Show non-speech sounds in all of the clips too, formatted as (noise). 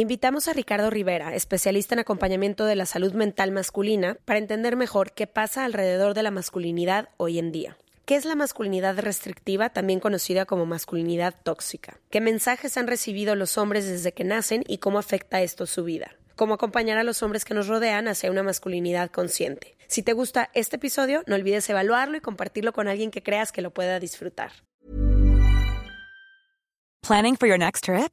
Invitamos a Ricardo Rivera, especialista en acompañamiento de la salud mental masculina, para entender mejor qué pasa alrededor de la masculinidad hoy en día. ¿Qué es la masculinidad restrictiva, también conocida como masculinidad tóxica? ¿Qué mensajes han recibido los hombres desde que nacen y cómo afecta esto su vida? ¿Cómo acompañar a los hombres que nos rodean hacia una masculinidad consciente? Si te gusta este episodio, no olvides evaluarlo y compartirlo con alguien que creas que lo pueda disfrutar. Planning for your next trip?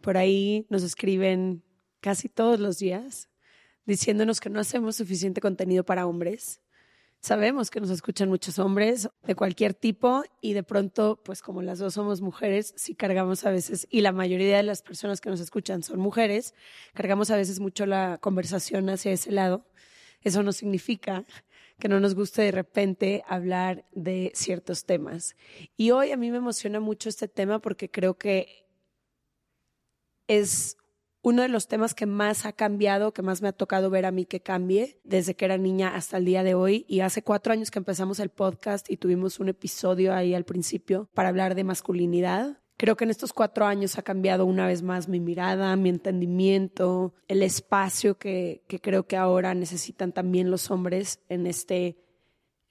Por ahí nos escriben casi todos los días diciéndonos que no hacemos suficiente contenido para hombres. Sabemos que nos escuchan muchos hombres de cualquier tipo y de pronto, pues como las dos somos mujeres, sí cargamos a veces, y la mayoría de las personas que nos escuchan son mujeres, cargamos a veces mucho la conversación hacia ese lado. Eso no significa que no nos guste de repente hablar de ciertos temas. Y hoy a mí me emociona mucho este tema porque creo que es uno de los temas que más ha cambiado, que más me ha tocado ver a mí que cambie desde que era niña hasta el día de hoy. Y hace cuatro años que empezamos el podcast y tuvimos un episodio ahí al principio para hablar de masculinidad. Creo que en estos cuatro años ha cambiado una vez más mi mirada, mi entendimiento, el espacio que, que creo que ahora necesitan también los hombres en este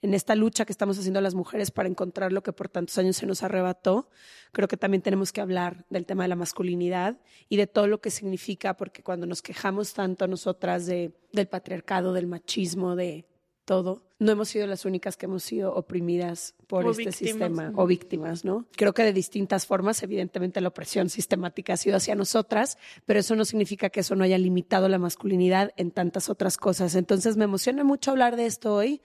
en esta lucha que estamos haciendo las mujeres para encontrar lo que por tantos años se nos arrebató, creo que también tenemos que hablar del tema de la masculinidad y de todo lo que significa, porque cuando nos quejamos tanto nosotras de, del patriarcado, del machismo, de todo, no hemos sido las únicas que hemos sido oprimidas por este sistema o víctimas, ¿no? Creo que de distintas formas, evidentemente la opresión sistemática ha sido hacia nosotras, pero eso no significa que eso no haya limitado la masculinidad en tantas otras cosas. Entonces me emociona mucho hablar de esto hoy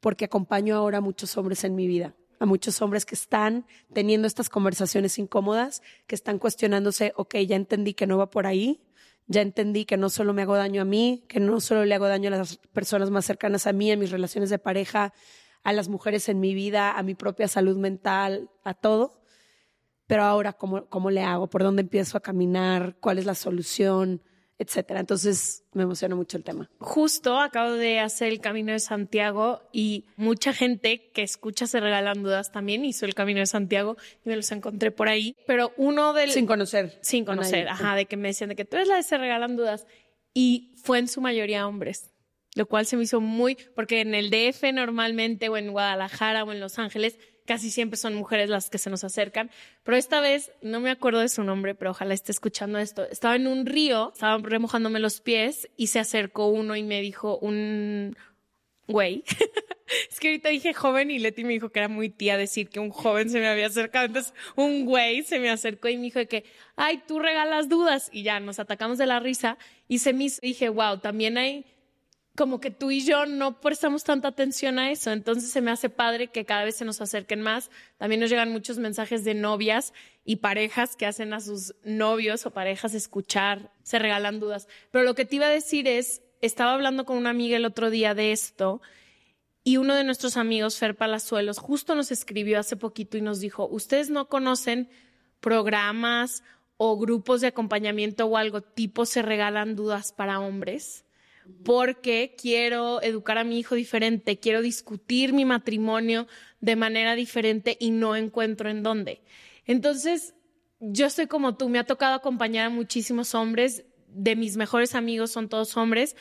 porque acompaño ahora a muchos hombres en mi vida, a muchos hombres que están teniendo estas conversaciones incómodas, que están cuestionándose, ok, ya entendí que no va por ahí, ya entendí que no solo me hago daño a mí, que no solo le hago daño a las personas más cercanas a mí, a mis relaciones de pareja, a las mujeres en mi vida, a mi propia salud mental, a todo. Pero ahora, ¿cómo, cómo le hago? ¿Por dónde empiezo a caminar? ¿Cuál es la solución? Etcétera. Entonces me emociona mucho el tema. Justo acabo de hacer el Camino de Santiago y mucha gente que escucha Se Regalan Dudas también hizo el Camino de Santiago y me los encontré por ahí. Pero uno del... Sin conocer. Sin conocer, ajá, de que me decían de que tú eres la de Se Regalan Dudas. Y fue en su mayoría hombres lo cual se me hizo muy, porque en el DF normalmente o en Guadalajara o en Los Ángeles casi siempre son mujeres las que se nos acercan, pero esta vez no me acuerdo de su nombre, pero ojalá esté escuchando esto. Estaba en un río, estaba remojándome los pies y se acercó uno y me dijo un güey. (laughs) es que ahorita dije joven y Leti me dijo que era muy tía decir que un joven se me había acercado. Entonces, un güey se me acercó y me dijo que, ay, tú regalas dudas. Y ya nos atacamos de la risa y se me hizo, dije, wow, también hay como que tú y yo no prestamos tanta atención a eso. Entonces se me hace padre que cada vez se nos acerquen más. También nos llegan muchos mensajes de novias y parejas que hacen a sus novios o parejas escuchar, se regalan dudas. Pero lo que te iba a decir es, estaba hablando con una amiga el otro día de esto y uno de nuestros amigos, Fer Palazuelos, justo nos escribió hace poquito y nos dijo, ustedes no conocen programas o grupos de acompañamiento o algo tipo se regalan dudas para hombres porque quiero educar a mi hijo diferente, quiero discutir mi matrimonio de manera diferente y no encuentro en dónde. Entonces, yo estoy como tú, me ha tocado acompañar a muchísimos hombres, de mis mejores amigos son todos hombres,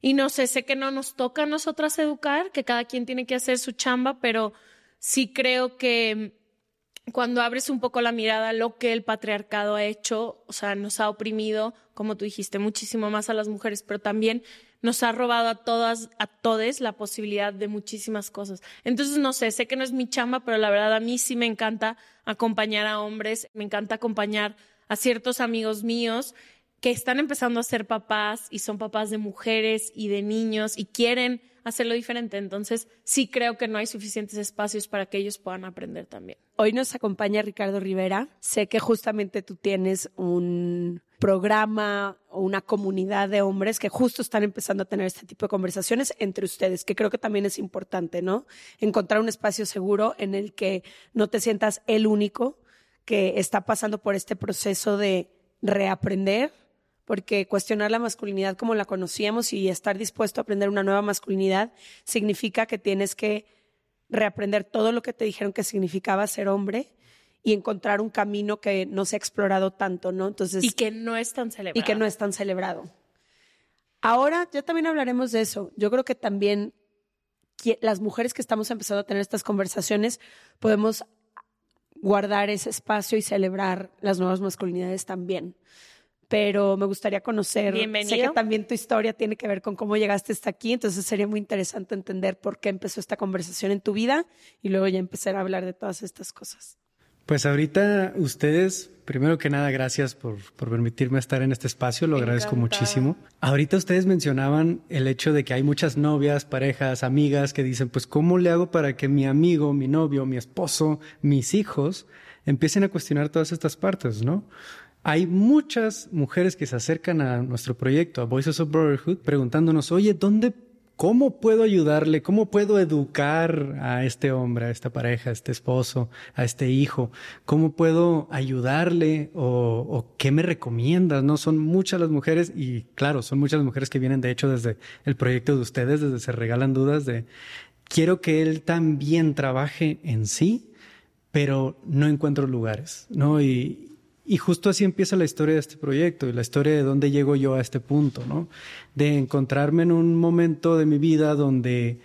y no sé, sé que no nos toca a nosotras educar, que cada quien tiene que hacer su chamba, pero sí creo que cuando abres un poco la mirada lo que el patriarcado ha hecho, o sea, nos ha oprimido, como tú dijiste, muchísimo más a las mujeres, pero también nos ha robado a todas, a todes la posibilidad de muchísimas cosas. Entonces, no sé, sé que no es mi chamba, pero la verdad a mí sí me encanta acompañar a hombres, me encanta acompañar a ciertos amigos míos que están empezando a ser papás y son papás de mujeres y de niños y quieren hacerlo diferente. Entonces, sí creo que no hay suficientes espacios para que ellos puedan aprender también. Hoy nos acompaña Ricardo Rivera. Sé que justamente tú tienes un programa o una comunidad de hombres que justo están empezando a tener este tipo de conversaciones entre ustedes, que creo que también es importante, ¿no? Encontrar un espacio seguro en el que no te sientas el único que está pasando por este proceso de reaprender porque cuestionar la masculinidad como la conocíamos y estar dispuesto a aprender una nueva masculinidad significa que tienes que reaprender todo lo que te dijeron que significaba ser hombre y encontrar un camino que no se ha explorado tanto, ¿no? Entonces, y que no es tan celebrado. Y que no es tan celebrado. Ahora ya también hablaremos de eso. Yo creo que también las mujeres que estamos empezando a tener estas conversaciones podemos guardar ese espacio y celebrar las nuevas masculinidades también pero me gustaría conocer. Bienvenido. Sé que también tu historia tiene que ver con cómo llegaste hasta aquí, entonces sería muy interesante entender por qué empezó esta conversación en tu vida y luego ya empezar a hablar de todas estas cosas. Pues ahorita ustedes, primero que nada, gracias por, por permitirme estar en este espacio, lo agradezco muchísimo. Ahorita ustedes mencionaban el hecho de que hay muchas novias, parejas, amigas que dicen, pues, ¿cómo le hago para que mi amigo, mi novio, mi esposo, mis hijos empiecen a cuestionar todas estas partes, ¿no? Hay muchas mujeres que se acercan a nuestro proyecto, a Voices of Brotherhood, preguntándonos, oye, ¿dónde, cómo puedo ayudarle? ¿Cómo puedo educar a este hombre, a esta pareja, a este esposo, a este hijo? ¿Cómo puedo ayudarle? ¿O, qué me recomiendas? No son muchas las mujeres y claro, son muchas las mujeres que vienen de hecho desde el proyecto de ustedes, desde Se Regalan Dudas de, quiero que él también trabaje en sí, pero no encuentro lugares, ¿no? Y, y justo así empieza la historia de este proyecto y la historia de dónde llego yo a este punto, ¿no? De encontrarme en un momento de mi vida donde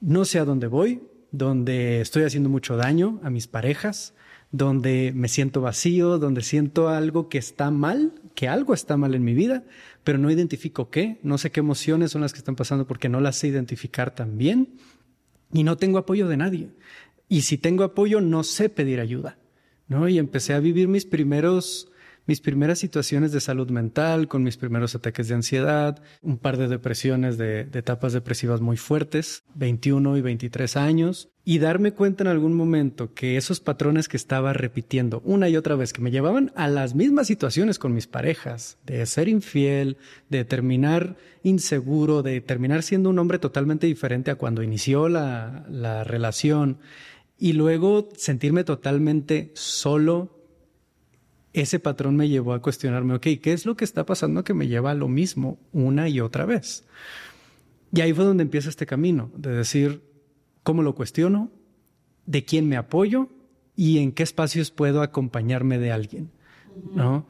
no sé a dónde voy, donde estoy haciendo mucho daño a mis parejas, donde me siento vacío, donde siento algo que está mal, que algo está mal en mi vida, pero no identifico qué, no sé qué emociones son las que están pasando porque no las sé identificar tan bien y no tengo apoyo de nadie. Y si tengo apoyo, no sé pedir ayuda. Y empecé a vivir mis primeros mis primeras situaciones de salud mental, con mis primeros ataques de ansiedad, un par de depresiones de, etapas depresivas muy fuertes, 21 y 23 años, y darme cuenta en algún momento que esos patrones que estaba repitiendo una y otra vez, que me llevaban a las mismas situaciones con mis parejas, de ser infiel, de terminar inseguro, de terminar siendo un hombre totalmente diferente a cuando inició la, la relación, y luego sentirme totalmente solo, ese patrón me llevó a cuestionarme, ok, ¿qué es lo que está pasando que me lleva a lo mismo una y otra vez? Y ahí fue donde empieza este camino, de decir, ¿cómo lo cuestiono? ¿De quién me apoyo? ¿Y en qué espacios puedo acompañarme de alguien? ¿No?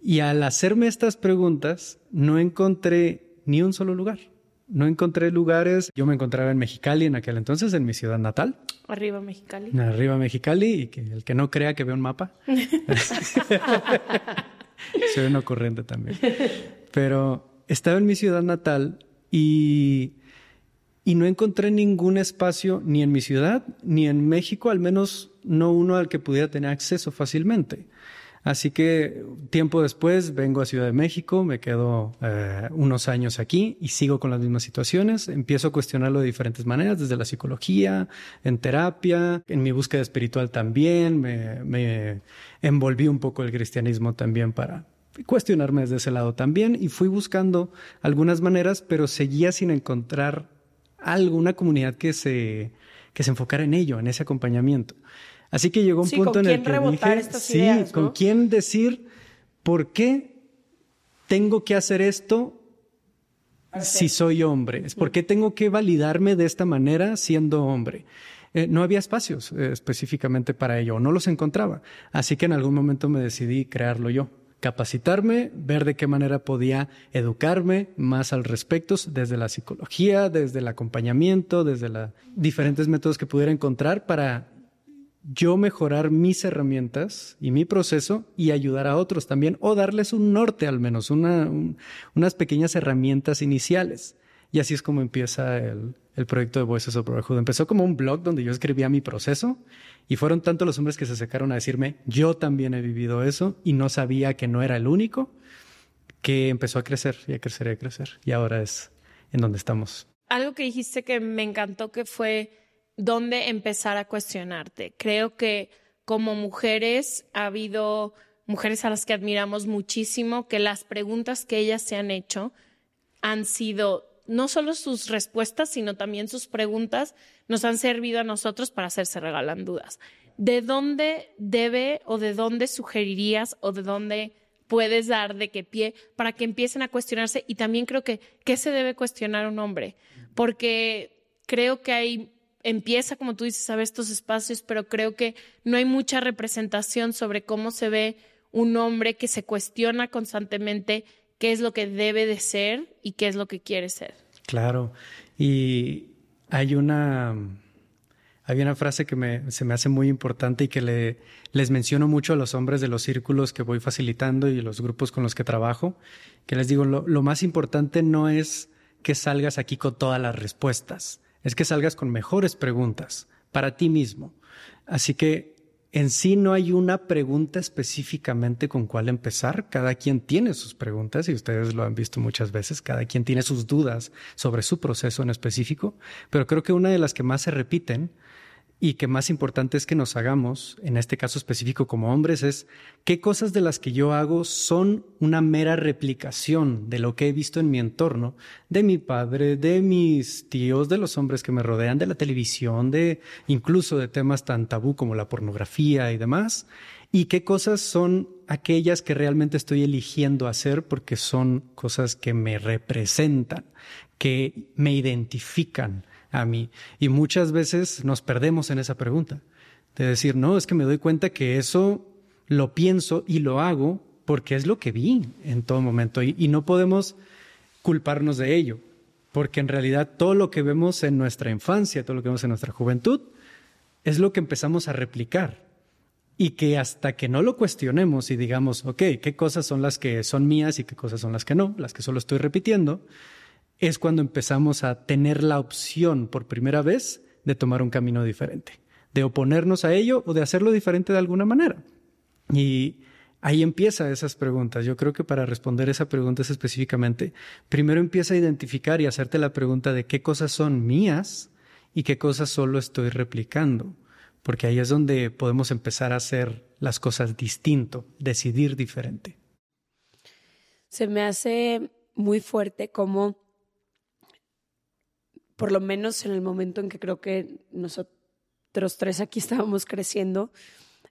Y al hacerme estas preguntas, no encontré ni un solo lugar. No encontré lugares. Yo me encontraba en Mexicali en aquel entonces, en mi ciudad natal. Arriba Mexicali. Arriba Mexicali y que el que no crea que ve un mapa. Soy un ocurrente también. Pero estaba en mi ciudad natal y, y no encontré ningún espacio ni en mi ciudad ni en México, al menos no uno al que pudiera tener acceso fácilmente. Así que tiempo después vengo a Ciudad de México, me quedo eh, unos años aquí y sigo con las mismas situaciones. Empiezo a cuestionarlo de diferentes maneras, desde la psicología, en terapia, en mi búsqueda espiritual también. Me, envolví un poco el cristianismo también para cuestionarme desde ese lado también y fui buscando algunas maneras, pero seguía sin encontrar algo, una comunidad que se, que se enfocara en ello, en ese acompañamiento. Así que llegó un punto en el que dije, sí, con quién decir por qué tengo que hacer esto si soy hombre? ¿Por qué tengo que validarme de esta manera siendo hombre? Eh, no había espacios eh, específicamente para ello, no los encontraba. Así que en algún momento me decidí crearlo yo, capacitarme, ver de qué manera podía educarme más al respecto, desde la psicología, desde el acompañamiento, desde los diferentes métodos que pudiera encontrar para yo mejorar mis herramientas y mi proceso y ayudar a otros también, o darles un norte al menos, unas pequeñas herramientas iniciales. Y así es como empieza el, el proyecto de Voices of Brotherhood. Empezó como un blog donde yo escribía mi proceso y fueron tantos los hombres que se acercaron a decirme, yo también he vivido eso y no sabía que no era el único, que empezó a crecer y a crecer y a crecer. Y ahora es en donde estamos. Algo que dijiste que me encantó que fue dónde empezar a cuestionarte. Creo que como mujeres ha habido mujeres a las que admiramos muchísimo, que las preguntas que ellas se han hecho han sido no solo sus respuestas, sino también sus preguntas nos han servido a nosotros para hacerse regalan dudas. ¿De dónde debe o de dónde sugerirías o de dónde puedes dar de qué pie para que empiecen a cuestionarse? Y también creo que, ¿qué se debe cuestionar un hombre? Porque creo que hay empieza, como tú dices, a ver estos espacios, pero creo que no hay mucha representación sobre cómo se ve un hombre que se cuestiona constantemente qué es lo que debe de ser y qué es lo que quiere ser. Claro, y hay una, hay una frase que se me hace muy importante y que le, les menciono mucho a los hombres de los círculos que voy facilitando y los grupos con los que trabajo, que les digo, lo más importante no es que salgas aquí con todas las respuestas, es que salgas con mejores preguntas para ti mismo. Así que en sí no hay una pregunta específicamente con cuál empezar. Cada quien tiene sus preguntas y ustedes lo han visto muchas veces. Cada quien tiene sus dudas sobre su proceso en específico. Pero creo que una de las que más se repiten y que más importante es que nos hagamos, en este caso específico como hombres, es qué cosas de las que yo hago son una mera replicación de lo que he visto en mi entorno, de mi padre, de mis tíos, de los hombres que me rodean, de la televisión, de incluso de temas tan tabú como la pornografía y demás, y qué cosas son aquellas que realmente estoy eligiendo hacer porque son cosas que me representan, que me identifican, a mí. Y muchas veces nos perdemos en esa pregunta, de decir, no, es que me doy cuenta que eso lo pienso y lo hago porque es lo que vi en todo momento y, no podemos culparnos de ello, porque en realidad todo lo que vemos en nuestra infancia, todo lo que vemos en nuestra juventud, es lo que empezamos a replicar. Y que hasta que no lo cuestionemos y digamos, ok, ¿qué cosas son las que son mías y qué cosas son las que no, las que solo estoy repitiendo? Es cuando empezamos a tener la opción por primera vez de tomar un camino diferente, de oponernos a ello o de hacerlo diferente de alguna manera. Y ahí empieza esas preguntas. Yo creo que para responder esa pregunta específicamente, primero empieza a identificar y hacerte la pregunta de qué cosas son mías y qué cosas solo estoy replicando, porque ahí es donde podemos empezar a hacer las cosas distinto, decidir diferente. Se me hace muy fuerte como por lo menos en el momento en que creo que nosotros tres aquí (laughs) estábamos creciendo,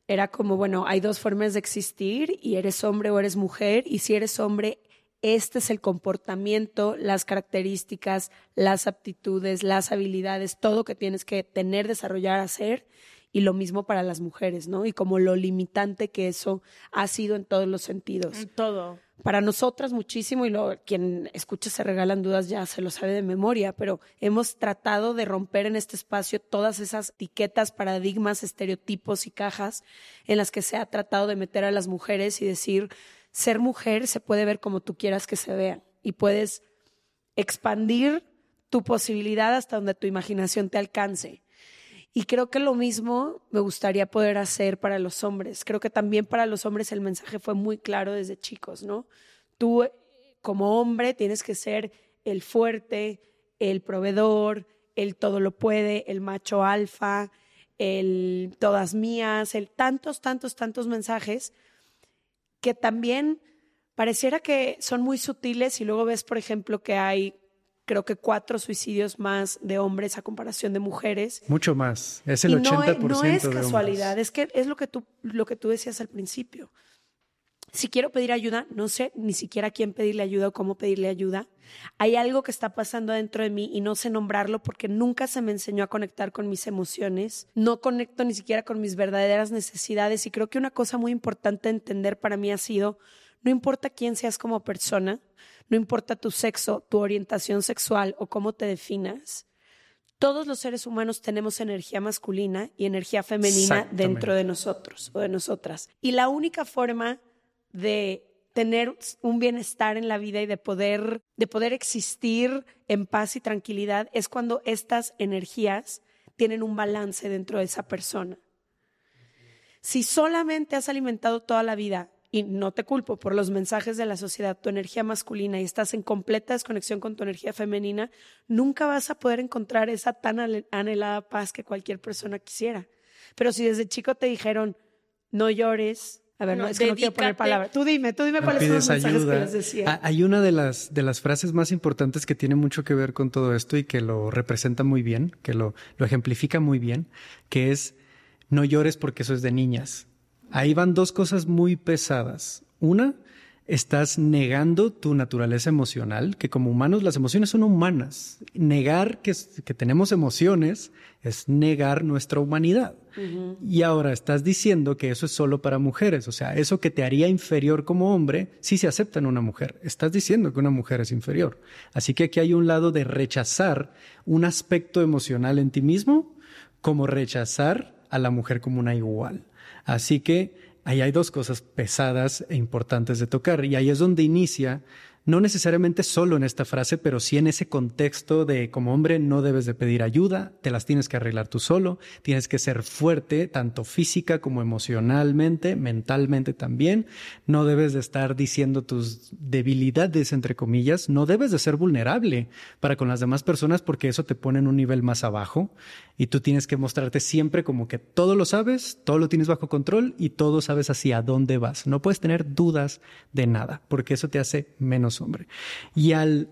era como, bueno, hay dos formas de existir y eres hombre o eres mujer, y si eres hombre, este es el comportamiento, las características, las aptitudes, las habilidades, todo que tienes que tener, desarrollar, hacer, y lo mismo para las mujeres, ¿no? Y como lo limitante que eso ha sido en todos los sentidos. En todo para nosotras muchísimo y lo, quien escucha se regalan dudas ya se lo sabe de memoria, pero hemos tratado de romper en este espacio todas esas etiquetas, paradigmas, estereotipos y cajas en las que se ha tratado de meter a las mujeres y decir, ser mujer se puede ver como tú quieras que se vea y puedes expandir tu posibilidad hasta donde tu imaginación te alcance. Y creo que lo mismo me gustaría poder hacer para los hombres. Creo que también para los hombres el mensaje fue muy claro desde chicos, ¿no? Tú como hombre tienes que ser el fuerte, el proveedor, el todo lo puede, el macho alfa, el todas mías, el tantos, tantos, tantos mensajes que también pareciera que son muy sutiles y luego ves, por ejemplo, que hay creo que cuatro suicidios más de hombres a comparación de mujeres. Mucho más, es el 80%. No es, casualidad, es que es lo que, tú, lo que tú decías al principio. si quiero pedir ayuda, no sé ni siquiera a quién pedirle ayuda o cómo pedirle ayuda. Hay algo que está pasando dentro de mí y no sé nombrarlo porque nunca se me enseñó a conectar con mis emociones. No conecto ni siquiera con mis verdaderas necesidades y creo que una cosa muy importante entender para mí ha sido, no importa quién seas como persona, no importa tu sexo, tu orientación sexual o cómo te definas, todos los seres humanos tenemos energía masculina y energía femenina dentro de nosotros o de nosotras. Y la única forma de tener un bienestar en la vida y de poder, de poder existir en paz y tranquilidad es cuando estas energías tienen un balance dentro de esa persona. Si solamente has alimentado toda la vida, y no te culpo por los mensajes de la sociedad, tu energía masculina y estás en completa desconexión con tu energía femenina, nunca vas a poder encontrar esa tan anhelada paz que cualquier persona quisiera. Pero si desde chico te dijeron, no llores, a ver, no, es que no quiero poner palabras. Tú dime, tú dime cuáles son los mensajes que les decía. Ah, hay una de las, de las frases más importantes que tiene mucho que ver con todo esto y que lo representa muy bien, que lo, lo ejemplifica muy bien, que es no llores porque eso es de niñas. Ahí van dos cosas muy pesadas. Una, estás negando tu naturaleza emocional, que como humanos las emociones son humanas. Negar que, que tenemos emociones es negar nuestra humanidad. Y ahora estás diciendo que eso es solo para mujeres, o sea, eso que te haría inferior como hombre, sí se acepta en una mujer. Estás diciendo que una mujer es inferior. Así que aquí hay un lado de rechazar un aspecto emocional en ti mismo, como rechazar a la mujer como una igual. Así que ahí hay dos cosas pesadas e importantes de tocar y ahí es donde inicia no necesariamente solo en esta frase, pero sí en ese contexto de como hombre no debes de pedir ayuda, te las tienes que arreglar tú solo, tienes que ser fuerte, tanto física como emocionalmente, mentalmente también, no debes de estar diciendo tus debilidades, entre comillas, no debes de ser vulnerable para con las demás personas porque eso te pone en un nivel más abajo. Y tú tienes que mostrarte siempre como que todo lo sabes, todo lo tienes bajo control y todo sabes hacia dónde vas. No puedes tener dudas de nada porque eso te hace menos hombre. Y al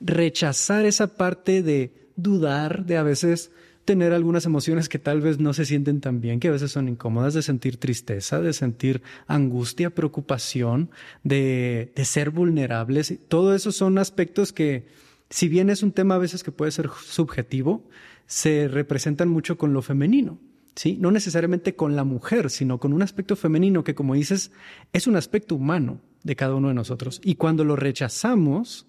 rechazar esa parte de dudar, de a veces tener algunas emociones que tal vez no se sienten tan bien, que a veces son incómodas, de sentir tristeza, de sentir angustia, preocupación, de, de ser vulnerables. Todo eso son aspectos que, si bien es un tema a veces que puede ser subjetivo, se representan mucho con lo femenino. ¿Sí? No necesariamente con la mujer, sino con un aspecto femenino que, como dices, es un aspecto humano de cada uno de nosotros. Y cuando lo rechazamos,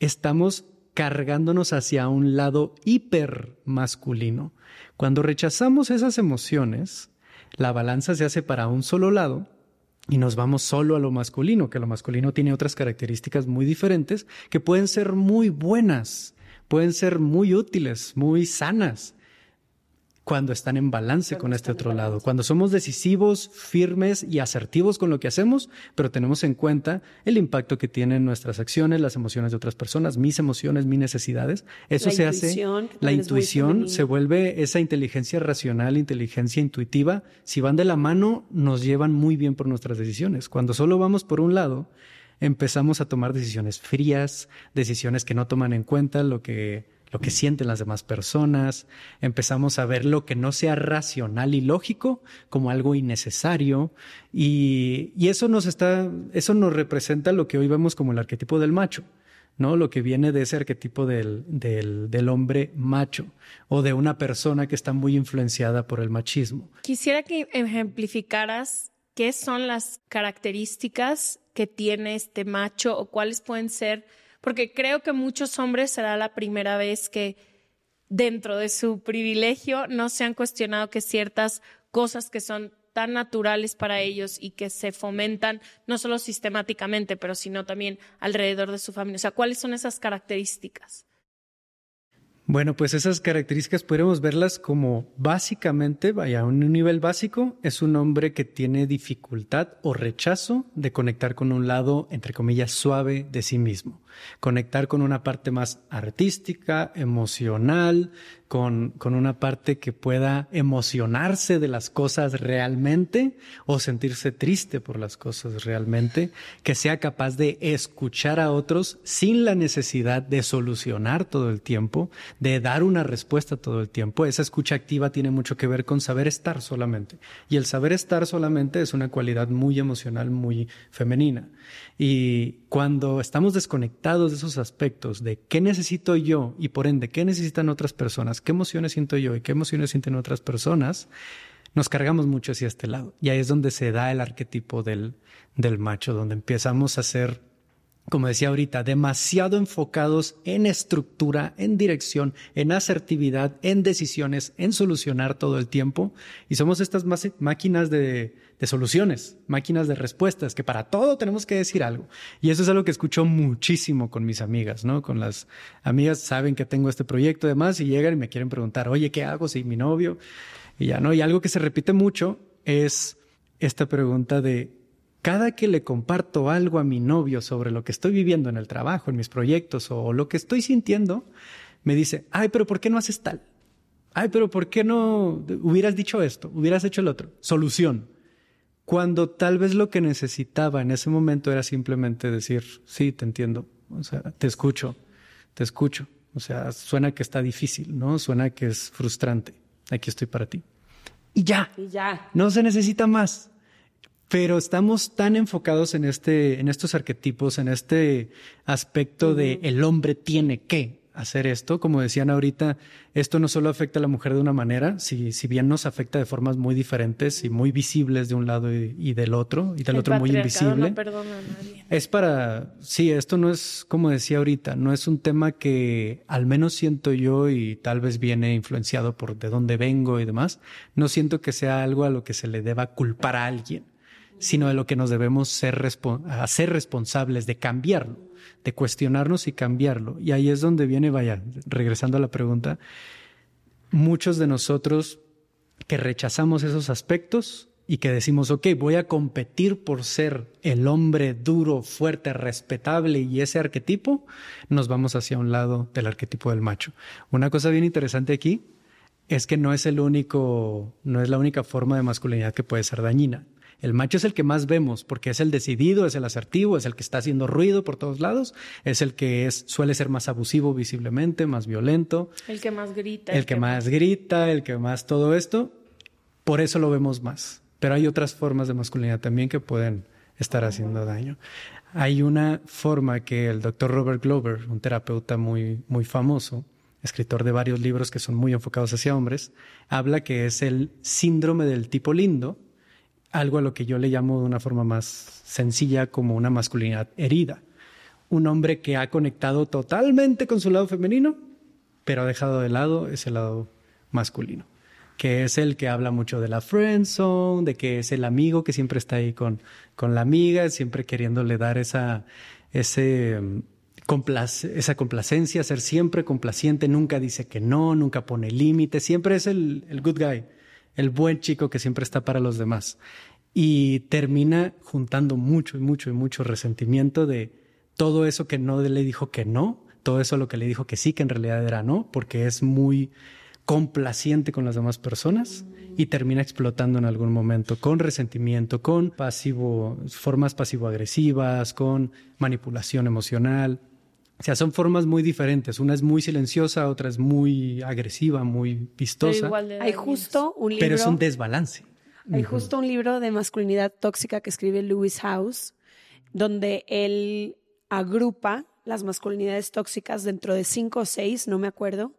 estamos cargándonos hacia un lado hiper masculino. Cuando rechazamos esas emociones, la balanza se hace para un solo lado y nos vamos solo a lo masculino, que lo masculino tiene otras características muy diferentes que pueden ser muy buenas, pueden ser muy útiles, muy sanas, cuando están en balance con este otro lado, cuando somos decisivos, firmes y asertivos con lo que hacemos, pero tenemos en cuenta el impacto que tienen nuestras acciones, las emociones de otras personas, mis emociones, mis necesidades. Eso se hace, la intuición se vuelve esa inteligencia racional, inteligencia intuitiva. Si van de la mano, nos llevan muy bien por nuestras decisiones. Cuando solo vamos por un lado, empezamos a tomar decisiones frías, decisiones que no toman en cuenta lo que lo que sienten las demás personas, empezamos a ver lo que no sea racional y lógico como algo innecesario y, eso nos está, eso nos representa lo que hoy vemos como el arquetipo del macho. ¿no? Lo que viene de ese arquetipo del, del, del, hombre macho o de una persona que está muy influenciada por el machismo. Quisiera que ejemplificaras qué son las características que tiene este macho o cuáles pueden ser porque creo que muchos hombres será la primera vez que dentro de su privilegio no se han cuestionado que ciertas cosas que son tan naturales para ellos y que se fomentan no solo sistemáticamente, pero sino también alrededor de su familia. O sea, ¿cuáles son esas características? Bueno, pues esas características podemos verlas como básicamente, vaya, a un nivel básico, es un hombre que tiene dificultad o rechazo de conectar con un lado, entre comillas, suave de sí mismo. Conectar con una parte más artística, emocional, con, con, una parte que pueda emocionarse de las cosas realmente o sentirse triste por las cosas realmente, que sea capaz de escuchar a otros sin la necesidad de solucionar todo el tiempo, de dar una respuesta todo el tiempo. Esa escucha activa tiene mucho que ver con saber estar solamente. Y el saber estar solamente es una cualidad muy emocional, muy femenina. Y cuando estamos desconectados de esos aspectos de qué necesito yo y por ende qué necesitan otras personas, qué emociones siento yo y qué emociones sienten otras personas, nos cargamos mucho hacia este lado. Y ahí es donde se da el arquetipo del, del macho, donde empezamos a ser, como decía ahorita, demasiado enfocados en estructura, en dirección, en asertividad, en decisiones, en solucionar todo el tiempo. Y somos estas máquinas de, soluciones, máquinas de respuestas, que para todo tenemos que decir algo. Y eso es algo que escucho muchísimo con mis amigas, ¿no? Con las amigas saben que tengo este proyecto y demás y llegan y me quieren preguntar, oye, ¿qué hago si mi novio? Y ya, ¿no? Y algo que se repite mucho es esta pregunta de, cada que le comparto algo a mi novio sobre lo que estoy viviendo en el trabajo, en mis proyectos o lo que estoy sintiendo, me dice, ay, pero ¿por qué no haces tal? Ay, pero ¿por qué no hubieras dicho esto? Hubieras hecho el otro. Solución cuando tal vez lo que necesitaba en ese momento era simplemente decir, sí, te entiendo, o sea, te escucho, te escucho, o sea, suena que está difícil, ¿no? Suena que es frustrante, aquí estoy para ti. Y ya, y ya. no se necesita más. Pero estamos tan enfocados en este, en estos arquetipos, en este aspecto de el hombre tiene que, hacer esto. Como decían ahorita, esto no solo afecta a la mujer de una manera, si, si bien nos afecta de formas muy diferentes y muy visibles de un lado y, del otro, y del otro muy invisible. No perdona a nadie. Es para, sí, esto no es, como decía ahorita, no es un tema que al menos siento yo y tal vez viene influenciado por de dónde vengo y demás, no siento que sea algo a lo que se le deba culpar a alguien, sino de lo que nos debemos ser hacer responsables de cambiarlo de cuestionarnos y cambiarlo. Y ahí es donde viene, vaya, regresando a la pregunta, muchos de nosotros que rechazamos esos aspectos y que decimos, ok, voy a competir por ser el hombre duro, fuerte, respetable y ese arquetipo, nos vamos hacia un lado del arquetipo del macho. Una cosa bien interesante aquí es que no es el único, no es la única forma de masculinidad que puede ser dañina. El macho es el que más vemos porque es el decidido, es el asertivo, es el que está haciendo ruido por todos lados, es el que es, suele ser más abusivo visiblemente, más violento. El que más grita. El, que, más grita, el que más todo esto. Por eso lo vemos más. Pero hay otras formas de masculinidad también que pueden estar haciendo daño. Hay una forma que el doctor Robert Glover, un terapeuta muy, muy famoso, escritor de varios libros que son muy enfocados hacia hombres, habla que es el síndrome del tipo lindo, algo a lo que yo le llamo de una forma más sencilla como una masculinidad herida. Un hombre que ha conectado totalmente con su lado femenino, pero ha dejado de lado ese lado masculino, que es el que habla mucho de la friend zone, de que es el amigo que siempre está ahí con, con la amiga, siempre queriéndole dar esa, ese, esa complacencia, ser siempre complaciente, nunca dice que no, nunca pone límites, siempre es el, el good guy el buen chico que siempre está para los demás. Y termina juntando mucho y mucho y mucho resentimiento de todo eso que no le dijo que no, todo eso lo que le dijo que sí, que en realidad era no, porque es muy complaciente con las demás personas y termina explotando en algún momento con resentimiento, con pasivo, formas pasivo-agresivas, con manipulación emocional. O sea, son formas muy diferentes. Una es muy silenciosa, otra es muy agresiva, muy vistosa. Hay justo un libro. Pero es un desbalance. Hay justo un libro de masculinidad tóxica que escribe Lewis House, donde él agrupa las masculinidades tóxicas dentro de cinco o seis, no me acuerdo,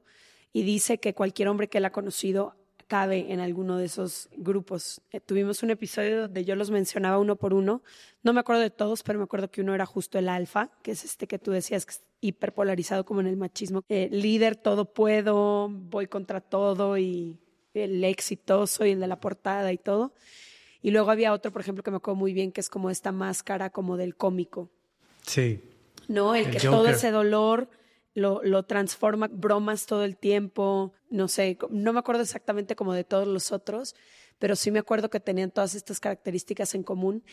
y dice que cualquier hombre que él ha conocido cabe en alguno de esos grupos. Eh, tuvimos un episodio donde yo los mencionaba uno por uno. No me acuerdo de todos, pero me acuerdo que uno era justo el alfa, que es este que tú decías que es hiperpolarizado como en el machismo. Eh, líder, todo puedo, voy contra todo y el exitoso y el de la portada y todo. Y luego había otro, por ejemplo, que me acuerdo muy bien, que es como esta máscara como del cómico. Sí. No, el, que todo ese dolor lo, lo, transforma, bromas todo el tiempo, no sé, no me acuerdo exactamente como de todos los otros, pero sí me acuerdo que tenían todas estas características en común.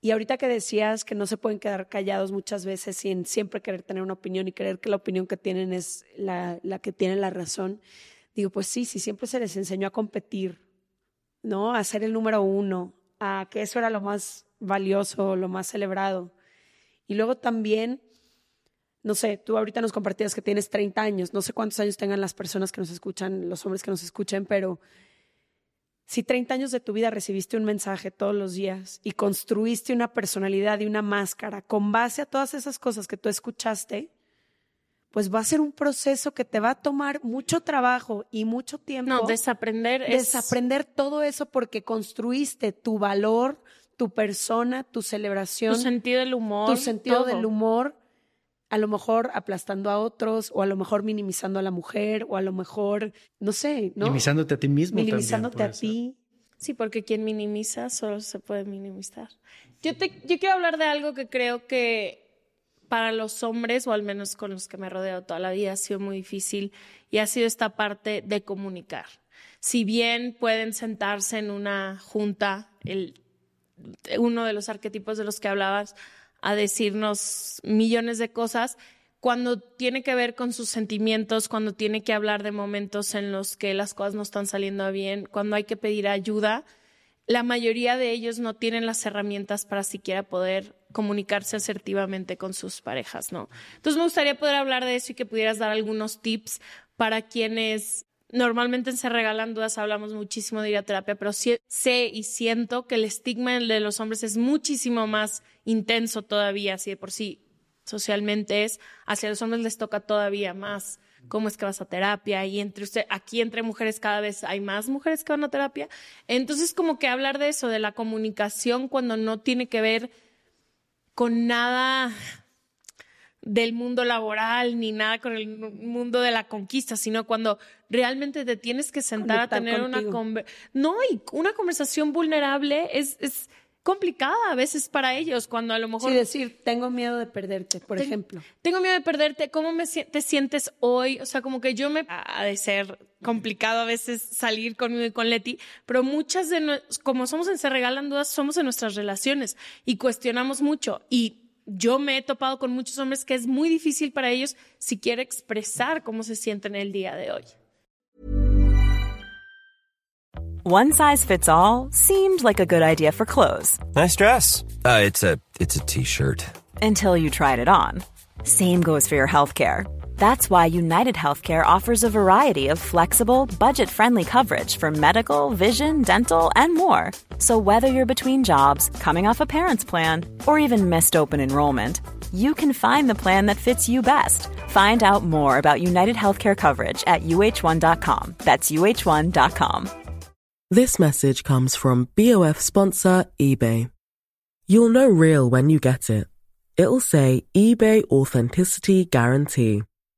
Y ahorita que decías que no se pueden quedar callados muchas veces sin siempre querer tener una opinión y creer que la opinión que tienen es la, la que tiene la razón, digo, pues sí, sí, siempre se les enseñó a competir, ¿no? A ser el número uno, a que eso era lo más valioso, lo más celebrado. Y luego también, no sé, tú ahorita nos compartías que tienes 30 años, no sé cuántos años tengan las personas que nos escuchan, los hombres que nos escuchen, pero si 30 años de tu vida recibiste un mensaje todos los días y construiste una personalidad y una máscara con base a todas esas cosas que tú escuchaste, pues va a ser un proceso que te va a tomar mucho trabajo y mucho tiempo. No, desaprender Desaprender todo eso porque construiste tu valor, tu persona, tu celebración. Tu sentido del humor. Tu sentido del humor a lo mejor aplastando a otros o a lo mejor minimizando a la mujer o a lo mejor, no sé, ¿no? Minimizándote a ti mismo. Minimizándote a ti. Sí, porque quien minimiza solo se puede minimizar. Yo, te, yo quiero hablar de algo que creo que para los hombres, o al menos con los que me rodeo toda la vida, ha sido muy difícil y ha sido esta parte de comunicar. Si bien pueden sentarse en una junta, el, uno de los arquetipos de los que hablabas, a decirnos millones de cosas, cuando tiene que ver con sus sentimientos, cuando tiene que hablar de momentos en los que las cosas no están saliendo bien, cuando hay que pedir ayuda, la mayoría de ellos no tienen las herramientas para siquiera poder comunicarse asertivamente con sus parejas, ¿no? Entonces me gustaría poder hablar de eso y que pudieras dar algunos tips para quienes normalmente en Se Regalan Dudas hablamos muchísimo de ir a terapia, pero sé y siento que el estigma de los hombres es muchísimo más intenso todavía, así de por sí socialmente es, hacia los hombres les toca todavía más cómo es que vas a terapia y entre usted, aquí entre mujeres cada vez hay más mujeres que van a terapia. Entonces como que hablar de eso, de la comunicación cuando no tiene que ver con nada del mundo laboral ni nada con el mundo de la conquista, sino cuando realmente te tienes que sentar a tener una no y una conversación vulnerable es, es complicada a veces para ellos cuando a lo mejor sí decir tengo miedo de perderte por ejemplo. Tengo miedo de perderte cómo me te sientes hoy o sea como que yo me ha de ser complicado a veces salir conmigo y con Leti pero muchas de como somos en se regalan dudas somos en nuestras relaciones y cuestionamos mucho y yo me he topado con muchos hombres que es muy difícil para ellos siquiera expresar cómo se sienten el día de hoy. One size fits all seemed like a good idea for clothes. Nice dress. Uh, it's a it's a t-shirt. Until you tried it on. Same goes for your healthcare. That's why United Healthcare offers a variety of flexible, budget friendly coverage for medical, vision, dental, and more. So, whether you're between jobs, coming off a parent's plan, or even missed open enrollment, you can find the plan that fits you best. Find out more about United Healthcare coverage at uh1.com. That's uh1.com. This message comes from BOF sponsor eBay. You'll know real when you get it. It'll say eBay Authenticity Guarantee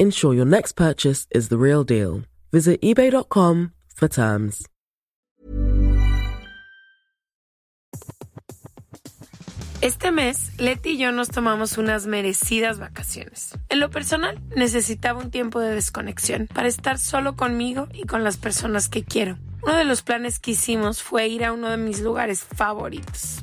Ensure your next purchase is the real deal. Visit eBay.com for terms. Este mes, Leti y yo nos tomamos unas merecidas vacaciones. En lo personal, necesitaba un tiempo de desconexión para estar solo conmigo y con las personas que quiero. Uno de los planes que hicimos fue ir a uno de mis lugares favoritos,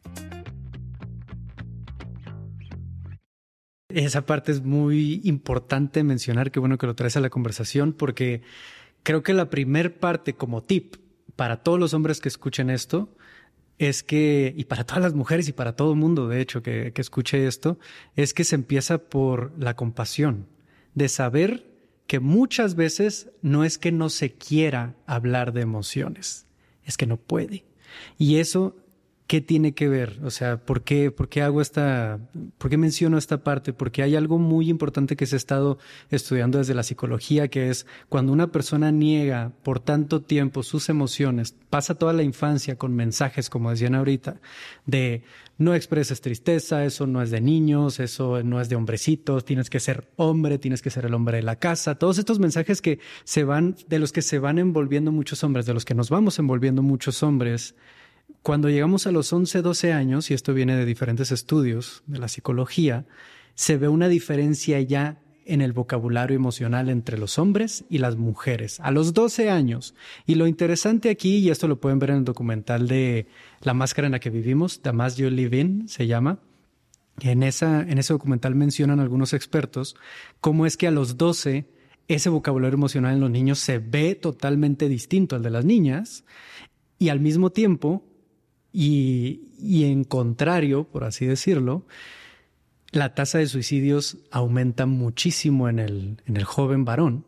Esa parte es muy importante mencionar, qué bueno que lo traes a la conversación, porque creo que la primer parte como tip para todos los hombres que escuchen esto es que, y para todas las mujeres y para todo el mundo, de hecho, que, que escuche esto, es que se empieza por la compasión, de saber que muchas veces no es que no se quiera hablar de emociones, es que no puede. Y eso ¿Qué tiene que ver? O sea, ¿por qué, ¿por qué hago esta, por qué menciono esta parte? Porque hay algo muy importante que se ha estado estudiando desde la psicología, que es cuando una persona niega por tanto tiempo sus emociones, pasa toda la infancia con mensajes, como decían ahorita, de no expreses tristeza, eso no es de niños, eso no es de hombrecitos, tienes que ser hombre, tienes que ser el hombre de la casa, todos estos mensajes que se van, de los que se van envolviendo muchos hombres, de los que nos vamos envolviendo muchos hombres, cuando llegamos a los 11, 12 años, y esto viene de diferentes estudios de la psicología, se ve una diferencia ya en el vocabulario emocional entre los hombres y las mujeres a los 12 años. Y lo interesante aquí, y esto lo pueden ver en el documental de La máscara en la que vivimos, Damas You Live In, se llama. En, esa, en ese documental mencionan algunos expertos cómo es que a los 12 ese vocabulario emocional en los niños se ve totalmente distinto al de las niñas y al mismo tiempo y, en contrario, por así decirlo, la tasa de suicidios aumenta muchísimo en el, en el joven varón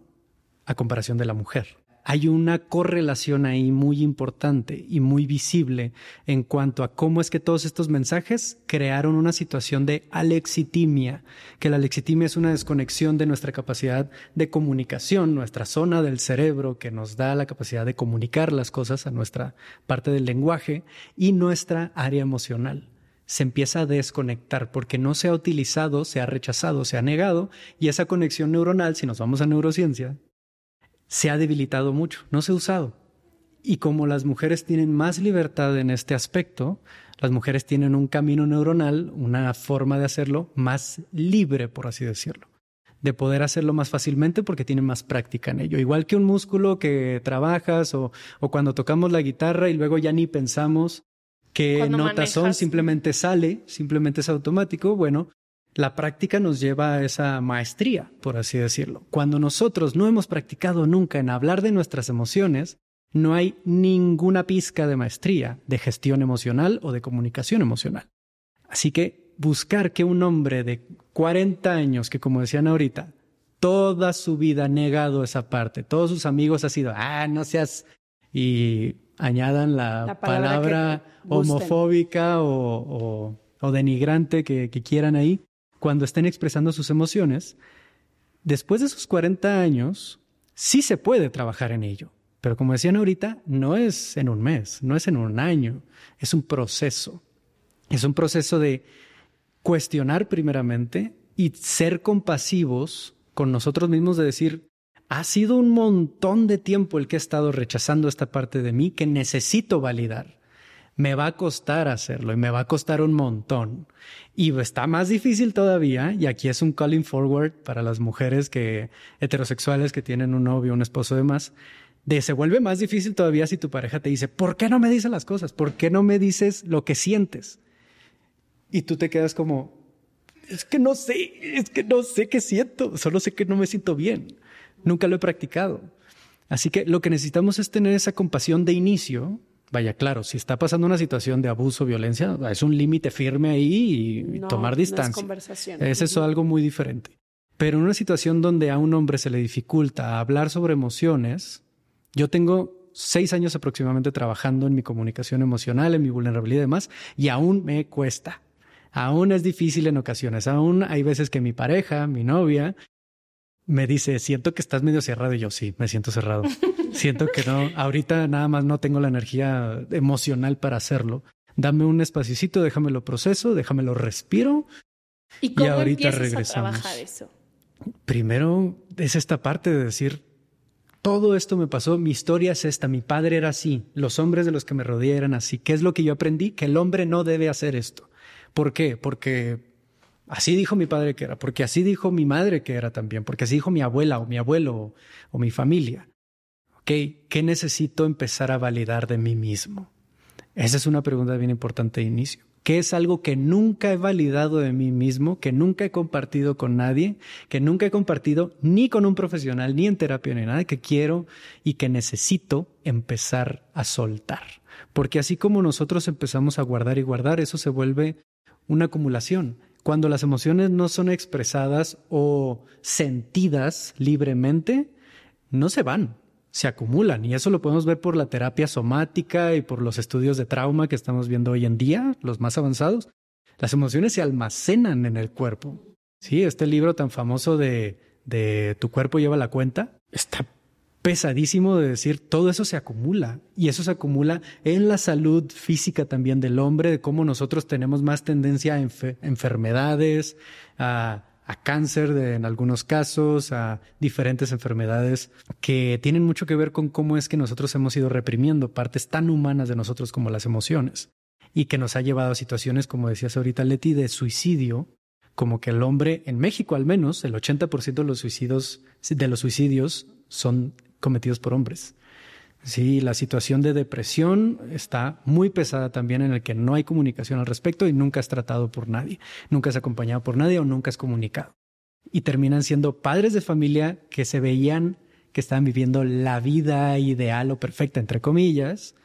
a comparación de la mujer hay una correlación ahí muy importante y muy visible en cuanto a cómo es que todos estos mensajes crearon una situación de alexitimia, que la alexitimia es una desconexión de nuestra capacidad de comunicación, nuestra zona del cerebro que nos da la capacidad de comunicar las cosas a nuestra parte del lenguaje y nuestra área emocional. Se empieza a desconectar porque no se ha utilizado, se ha rechazado, se ha negado y esa conexión neuronal, si nos vamos a neurociencia, se ha debilitado mucho, no se ha usado. Y como las mujeres tienen más libertad en este aspecto, las mujeres tienen un camino neuronal, una forma de hacerlo más libre, por así decirlo, de poder hacerlo más fácilmente porque tienen más práctica en ello. Igual que un músculo que trabajas o, cuando tocamos la guitarra y luego ya ni pensamos qué notas son, simplemente sale, simplemente es automático. Bueno, la práctica nos lleva a esa maestría, por así decirlo. Cuando nosotros no hemos practicado nunca en hablar de nuestras emociones, no hay ninguna pizca de maestría de gestión emocional o de comunicación emocional. Así que buscar que un hombre de 40 años, que como decían ahorita, toda su vida ha negado esa parte, todos sus amigos ha sido, ah, no seas, y añadan la, palabra, homofóbica o, denigrante que quieran ahí, cuando estén expresando sus emociones, después de sus 40 años, sí se puede trabajar en ello. Pero como decían ahorita, no es en un mes, no es en un año, es un proceso. Es un proceso de cuestionar primeramente y ser compasivos con nosotros mismos de decir, ha sido un montón de tiempo el que he estado rechazando esta parte de mí que necesito validar me va a costar hacerlo y me va a costar un montón. Y está más difícil todavía, y aquí es un calling forward para las mujeres que heterosexuales que tienen un novio, un esposo de más, se vuelve más difícil todavía si tu pareja te dice, ¿por qué no me dices las cosas? ¿Por qué no me dices lo que sientes? Y tú te quedas como, es que no sé, es que no sé qué siento, solo sé que no me siento bien. Nunca lo he practicado. Así que lo que necesitamos es tener esa compasión de inicio Vaya, claro, si está pasando una situación de abuso, violencia, es un límite firme ahí y, tomar distancia. No es es eso algo muy diferente. Pero en una situación donde a un hombre se le dificulta hablar sobre emociones, yo tengo seis años aproximadamente trabajando en mi comunicación emocional, en mi vulnerabilidad y demás, y aún me cuesta. Aún es difícil en ocasiones. Aún hay veces que mi pareja, mi novia, me dice, siento que estás medio cerrado y yo sí, me siento cerrado. (laughs) siento que no, ahorita nada más no tengo la energía emocional para hacerlo. Dame un espacito, déjamelo proceso, déjamelo respiro. ¿Y cómo ahorita regresamos. a trabajar eso? Primero es esta parte de decir, todo esto me pasó, mi historia es esta, mi padre era así, los hombres de los que me rodeé eran así. ¿Qué es lo que yo aprendí? Que el hombre no debe hacer esto. ¿Por qué? Porque así dijo mi padre que era, porque así dijo mi madre que era también, porque así dijo mi abuela o mi abuelo o, mi familia. ¿Qué necesito empezar a validar de mí mismo? Esa es una pregunta bien importante de inicio que es algo que nunca he validado de mí mismo, que nunca he compartido con nadie, que nunca he compartido ni con un profesional, ni en terapia, ni nada, que quiero y que necesito empezar a soltar. Porque así como nosotros empezamos a guardar y guardar, eso se vuelve una acumulación. Cuando las emociones no son expresadas o sentidas libremente, no se van, se acumulan y eso lo podemos ver por la terapia somática y por los estudios de trauma que estamos viendo hoy en día, los más avanzados. Las emociones se almacenan en el cuerpo. Sí, este libro tan famoso de, de Tu cuerpo lleva la cuenta está pesadísimo de decir todo eso se acumula y eso se acumula en la salud física también del hombre, de cómo nosotros tenemos más tendencia a enfermedades, a cáncer en algunos casos, a diferentes enfermedades que tienen mucho que ver con cómo es que nosotros hemos ido reprimiendo partes tan humanas de nosotros como las emociones y que nos ha llevado a situaciones, como decías ahorita Leti, de suicidio, como que el hombre, en México al menos, el 80% de los suicidios, de los suicidios son cometidos por hombres. Sí, la situación de depresión está muy pesada también en el que no hay comunicación al respecto y nunca es tratado por nadie, nunca es acompañado por nadie o nunca es comunicado. Y terminan siendo padres de familia que se veían que estaban viviendo la vida ideal o perfecta, entre comillas,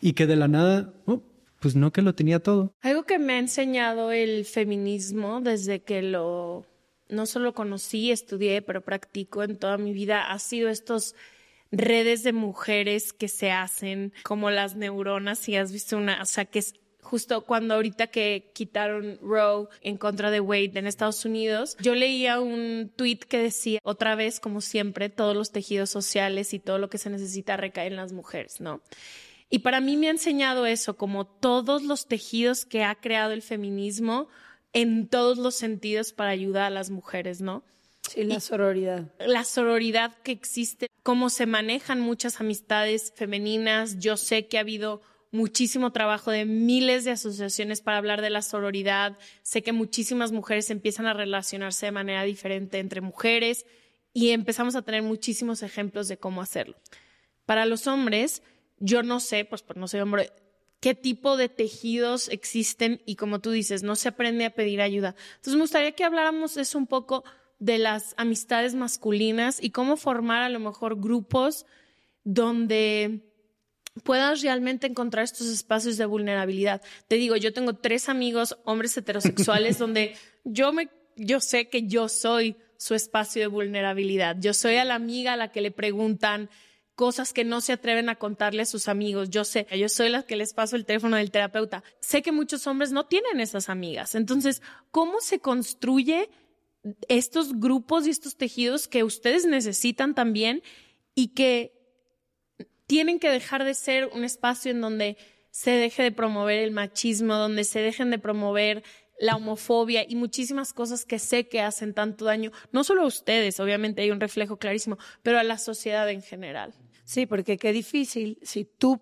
y que de la nada, oh, pues no que lo tenía todo. Algo que me ha enseñado el feminismo desde que lo no solo conocí, estudié, pero practico en toda mi vida ha sido estos redes de mujeres que se hacen como las neuronas, si has visto una, o sea, que es justo cuando ahorita que quitaron Roe en contra de Wade en Estados Unidos, yo leía un tweet que decía, otra vez, como siempre, todos los tejidos sociales y todo lo que se necesita recae en las mujeres, ¿no? Y para mí me ha enseñado eso, como todos los tejidos que ha creado el feminismo en todos los sentidos para ayudar a las mujeres, ¿no? Sí, la sororidad. La sororidad que existe, cómo se manejan muchas amistades femeninas. Yo sé que ha habido muchísimo trabajo de miles de asociaciones para hablar de la sororidad. Sé que muchísimas mujeres empiezan a relacionarse de manera diferente entre mujeres y empezamos a tener muchísimos ejemplos de cómo hacerlo. Para los hombres, yo no sé, pues, pues no soy hombre, qué tipo de tejidos existen y como tú dices, no se aprende a pedir ayuda. Entonces me gustaría que habláramos eso un poco de las amistades masculinas y cómo formar a lo mejor grupos donde puedas realmente encontrar estos espacios de vulnerabilidad. Te digo, yo tengo tres amigos, hombres heterosexuales, (laughs) donde yo me, yo sé que yo soy su espacio de vulnerabilidad. Yo soy a la amiga a la que le preguntan cosas que no se atreven a contarle a sus amigos. Yo sé, yo soy la que les paso el teléfono del terapeuta. Sé que muchos hombres no tienen esas amigas. Entonces, ¿cómo se construye estos grupos y estos tejidos que ustedes necesitan también y que tienen que dejar de ser un espacio en donde se deje de promover el machismo, donde se dejen de promover la homofobia y muchísimas cosas que sé que hacen tanto daño, no solo a ustedes, obviamente hay un reflejo clarísimo, pero a la sociedad en general. Sí, porque qué difícil si tú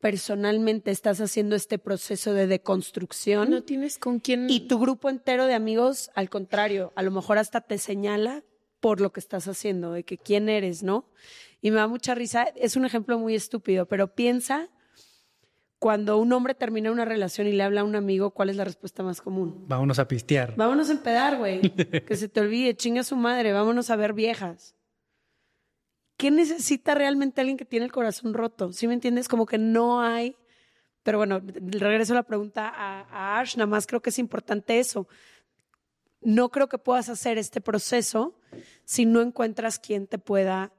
personalmente estás haciendo este proceso de deconstrucción. No tienes con quién. Y tu grupo entero de amigos, al contrario, a lo mejor hasta te señala por lo que estás haciendo, de que quién eres, ¿no? Y me da mucha risa, es un ejemplo muy estúpido, pero piensa cuando un hombre termina una relación y le habla a un amigo, ¿cuál es la respuesta más común? Vámonos a pistear. Vámonos a empedar, güey. (laughs) que se te olvide, chinga su madre, vámonos a ver viejas. ¿qué necesita realmente alguien que tiene el corazón roto? ¿Sí me entiendes? Como que no hay. Pero bueno, regreso a la pregunta a, Ash, nada más creo que es importante eso. no creo que puedas hacer este proceso si no encuentras quien te pueda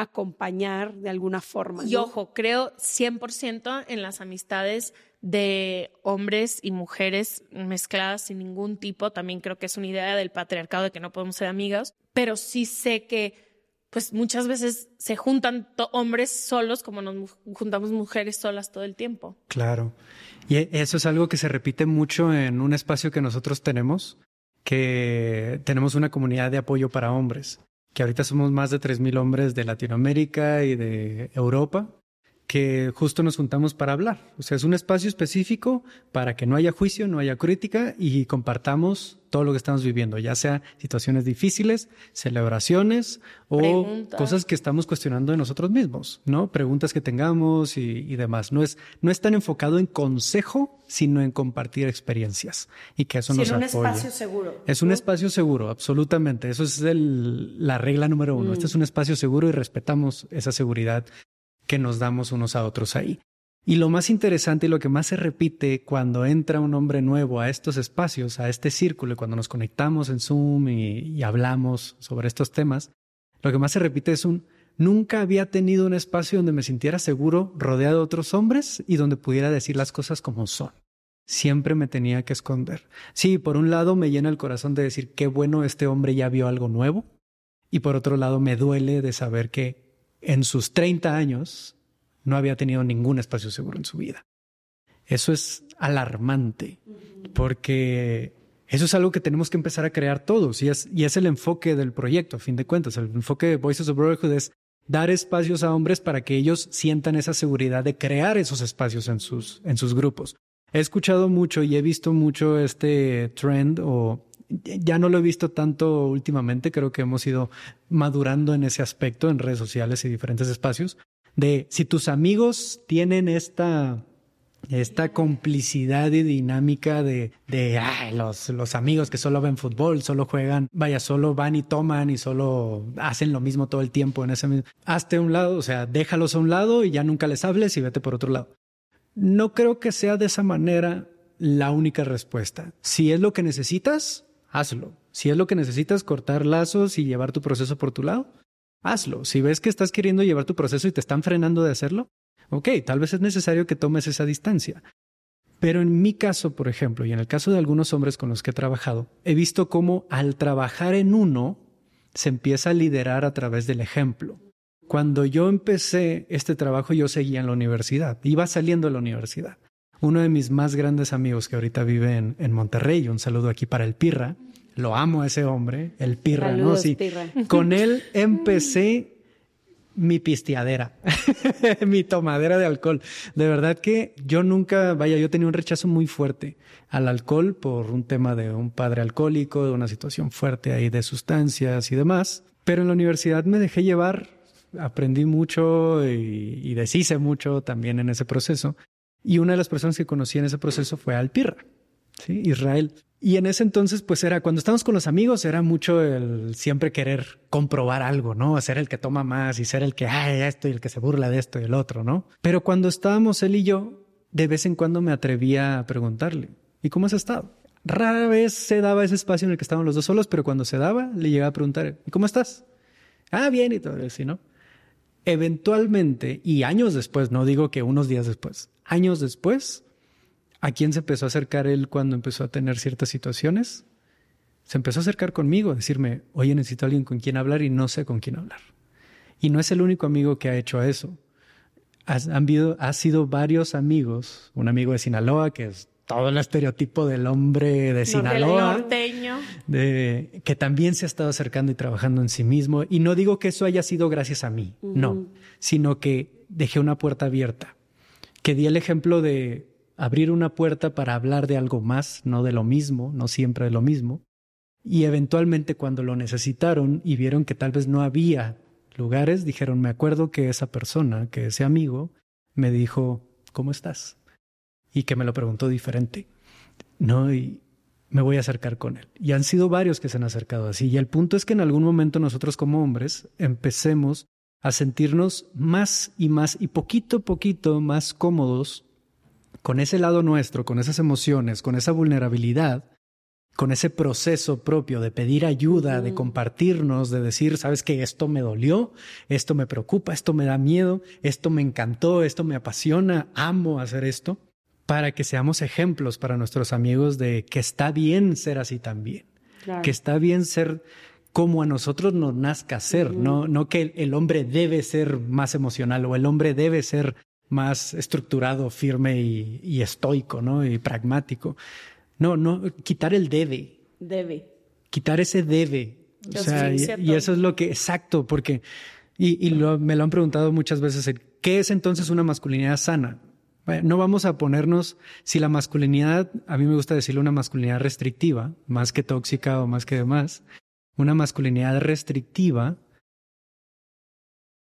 acompañar de alguna forma. Y ojo, creo 100% en las amistades de hombres y mujeres mezcladas sin ningún tipo. También creo que es una idea del patriarcado de que no podemos ser amigas, pero sí sé que pues muchas veces se juntan hombres solos como nos juntamos mujeres solas todo el tiempo. Claro. Y e, eso es algo que se repite mucho en un espacio que nosotros tenemos, que tenemos una comunidad de apoyo para hombres, que ahorita somos más de 3.000 hombres de Latinoamérica y de Europa que justo nos juntamos para hablar. O sea, es un espacio específico para que no haya juicio, no haya crítica y compartamos todo lo que estamos viviendo, ya sea situaciones difíciles, celebraciones o cosas que estamos cuestionando de nosotros mismos, ¿no? Preguntas que tengamos y, demás. No es, no es tan enfocado en consejo, sino en compartir experiencias y que eso nos apoye. Es un espacio seguro. Es un espacio seguro, absolutamente. Eso es la regla número uno. Este es un espacio seguro y respetamos esa seguridad que nos damos unos a otros ahí. Y lo más interesante y lo que más se repite cuando entra un hombre nuevo a estos espacios, a este círculo, cuando nos conectamos en Zoom y, hablamos sobre estos temas, lo que más se repite es un nunca había tenido un espacio donde me sintiera seguro rodeado de otros hombres y donde pudiera decir las cosas como son. Siempre me tenía que esconder. Sí, por un lado me llena el corazón de decir qué bueno este hombre ya vio algo nuevo y por otro lado me duele de saber que en sus 30 años no había tenido ningún espacio seguro en su vida. Eso es alarmante, porque eso es algo que tenemos que empezar a crear todos y es, y es el enfoque del proyecto, a fin de cuentas. El enfoque de Voices of Brotherhood es dar espacios a hombres para que ellos sientan esa seguridad de crear esos espacios en sus, en sus grupos. He escuchado mucho y he visto mucho este trend o ya no lo he visto tanto últimamente, creo que hemos ido madurando en ese aspecto en redes sociales y diferentes espacios, de si tus amigos tienen esta, esta complicidad y dinámica de, de los, los amigos que solo ven fútbol, solo juegan, vaya, solo van y toman y solo hacen lo mismo todo el tiempo en ese mismo. Hazte a un lado, o sea, déjalos a un lado y ya nunca les hables y vete por otro lado. No creo que sea de esa manera la única respuesta. Si es lo que necesitas, hazlo. Si es lo que necesitas, cortar lazos y llevar tu proceso por tu lado, hazlo. Si ves que estás queriendo llevar tu proceso y te están frenando de hacerlo, ok, tal vez es necesario que tomes esa distancia. Pero en mi caso, por ejemplo, y en el caso de algunos hombres con los que he trabajado, he visto cómo al trabajar en uno, se empieza a liderar a través del ejemplo. Cuando yo empecé este trabajo, yo seguía en la universidad, iba saliendo de la universidad uno de mis más grandes amigos que ahorita vive en, en Monterrey, un saludo aquí para el Pirra, lo amo a ese hombre, el Pirra, ¿no? Sí. Con (laughs) él empecé mi pisteadera, (laughs) mi tomadera de alcohol. De verdad que yo nunca, vaya, yo tenía un rechazo muy fuerte al alcohol por un tema de un padre alcohólico, de una situación fuerte ahí de sustancias y demás. Pero en la universidad me dejé llevar, aprendí mucho y, y deshice mucho también en ese proceso. Y una de las personas que conocí en ese proceso fue Alpirra, ¿sí? Israel. Y en ese entonces, pues era, cuando estábamos con los amigos, era mucho el siempre querer comprobar algo, ¿no? Ser el que toma más y ser el que, ay, esto y el que se burla de esto y el otro, ¿no? Pero cuando estábamos él y yo, de vez en cuando me atrevía a preguntarle, ¿y cómo has estado? Rara vez se daba ese espacio en el que estábamos los dos solos, pero cuando se daba, le llegaba a preguntar, ¿y cómo estás? Ah, bien y todo eso, ¿no? Eventualmente, y años después, no digo que unos días después, años después, ¿a quién se empezó a acercar él cuando empezó a tener ciertas situaciones? Se empezó a acercar conmigo, a decirme, oye, necesito a alguien con quien hablar y no sé con quién hablar. Y no es el único amigo que ha hecho eso. ha sido varios amigos, un amigo de Sinaloa, que es todo el estereotipo del hombre de Sinaloa, norteño. De, que también se ha estado acercando y trabajando en sí mismo. Y no digo que eso haya sido gracias a mí, no, sino que dejé una puerta abierta que di el ejemplo de abrir una puerta para hablar de algo más, no de lo mismo, no siempre de lo mismo. Y eventualmente cuando lo necesitaron y vieron que tal vez no había lugares, dijeron, me acuerdo que esa persona, que ese amigo, me dijo, ¿cómo estás? Y que me lo preguntó diferente. No, y me voy a acercar con él. Y han sido varios que se han acercado así. Y el punto es que en algún momento nosotros como hombres empecemos a sentirnos más y más y poquito a poquito más cómodos con ese lado nuestro, con esas emociones, con esa vulnerabilidad, con ese proceso propio de pedir ayuda, de compartirnos, de decir, sabes que esto me dolió, esto me preocupa, esto me da miedo, esto me encantó, esto me apasiona, amo hacer esto, para que seamos ejemplos para nuestros amigos de que está bien ser así también, que está bien ser como a nosotros nos nazca ser, no, no que el, hombre debe ser más emocional o el hombre debe ser más estructurado, firme y, y estoico, ¿no? Y pragmático. No, no, quitar el debe. Debe. Quitar ese debe. O sea, y, eso es lo que, exacto, porque, y, me lo han preguntado muchas veces, ¿qué es entonces una masculinidad sana? No vamos a ponernos, si la masculinidad, a mí me gusta decirle una masculinidad restrictiva, más que tóxica o más que demás, una masculinidad restrictiva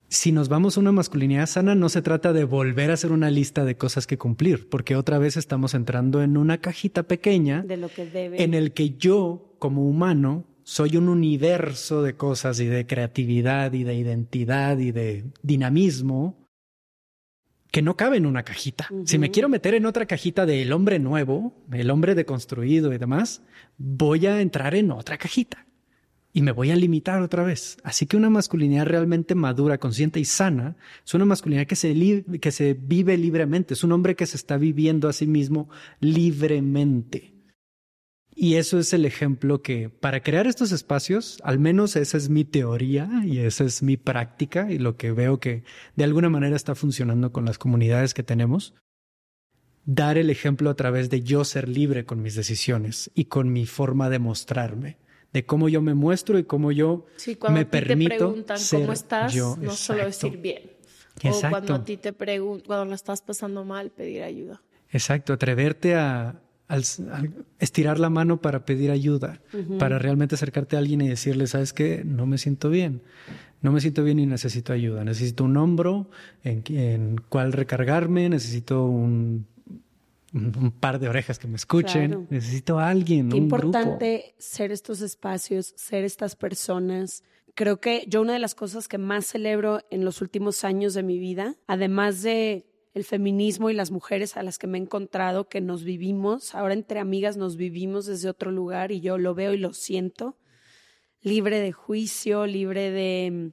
si nos vamos a una masculinidad sana, no se trata de volver a hacer una lista de cosas que cumplir, porque otra vez estamos entrando en una cajita pequeña de lo que en el que yo, como humano, soy un universo de cosas y de creatividad y de identidad y de dinamismo que no cabe en una cajita. Si me quiero meter en otra cajita del hombre nuevo, el hombre deconstruido y demás, voy a entrar en otra cajita y me voy a limitar otra vez. Así que una masculinidad realmente madura, consciente y sana es una masculinidad que se, que se vive libremente, es un hombre que se está viviendo a sí mismo libremente. Y eso es el ejemplo que para crear estos espacios, al menos esa es mi teoría y esa es mi práctica y lo que veo que de alguna manera está funcionando con las comunidades que tenemos, dar el ejemplo a través de yo ser libre con mis decisiones y con mi forma de mostrarme de cómo yo me muestro y cómo yo me permito te preguntan cómo estás, no solo decir bien. O cuando a ti te preguntan, cuando la estás pasando mal, pedir ayuda. Exacto, atreverte a, estirar la mano para pedir ayuda, para realmente acercarte a alguien y decirle, ¿sabes qué? No me siento bien. No me siento bien y necesito ayuda. Necesito un hombro en, en cual recargarme, necesito un un par de orejas que me escuchen. Necesito a alguien. Qué importante ser estos espacios, ser estas personas. Creo que yo una de las cosas que más celebro en los últimos años de mi vida, además de el feminismo y las mujeres a las que me he encontrado, que nos vivimos, ahora entre amigas nos vivimos desde otro lugar y yo lo veo y lo siento, libre de juicio, libre de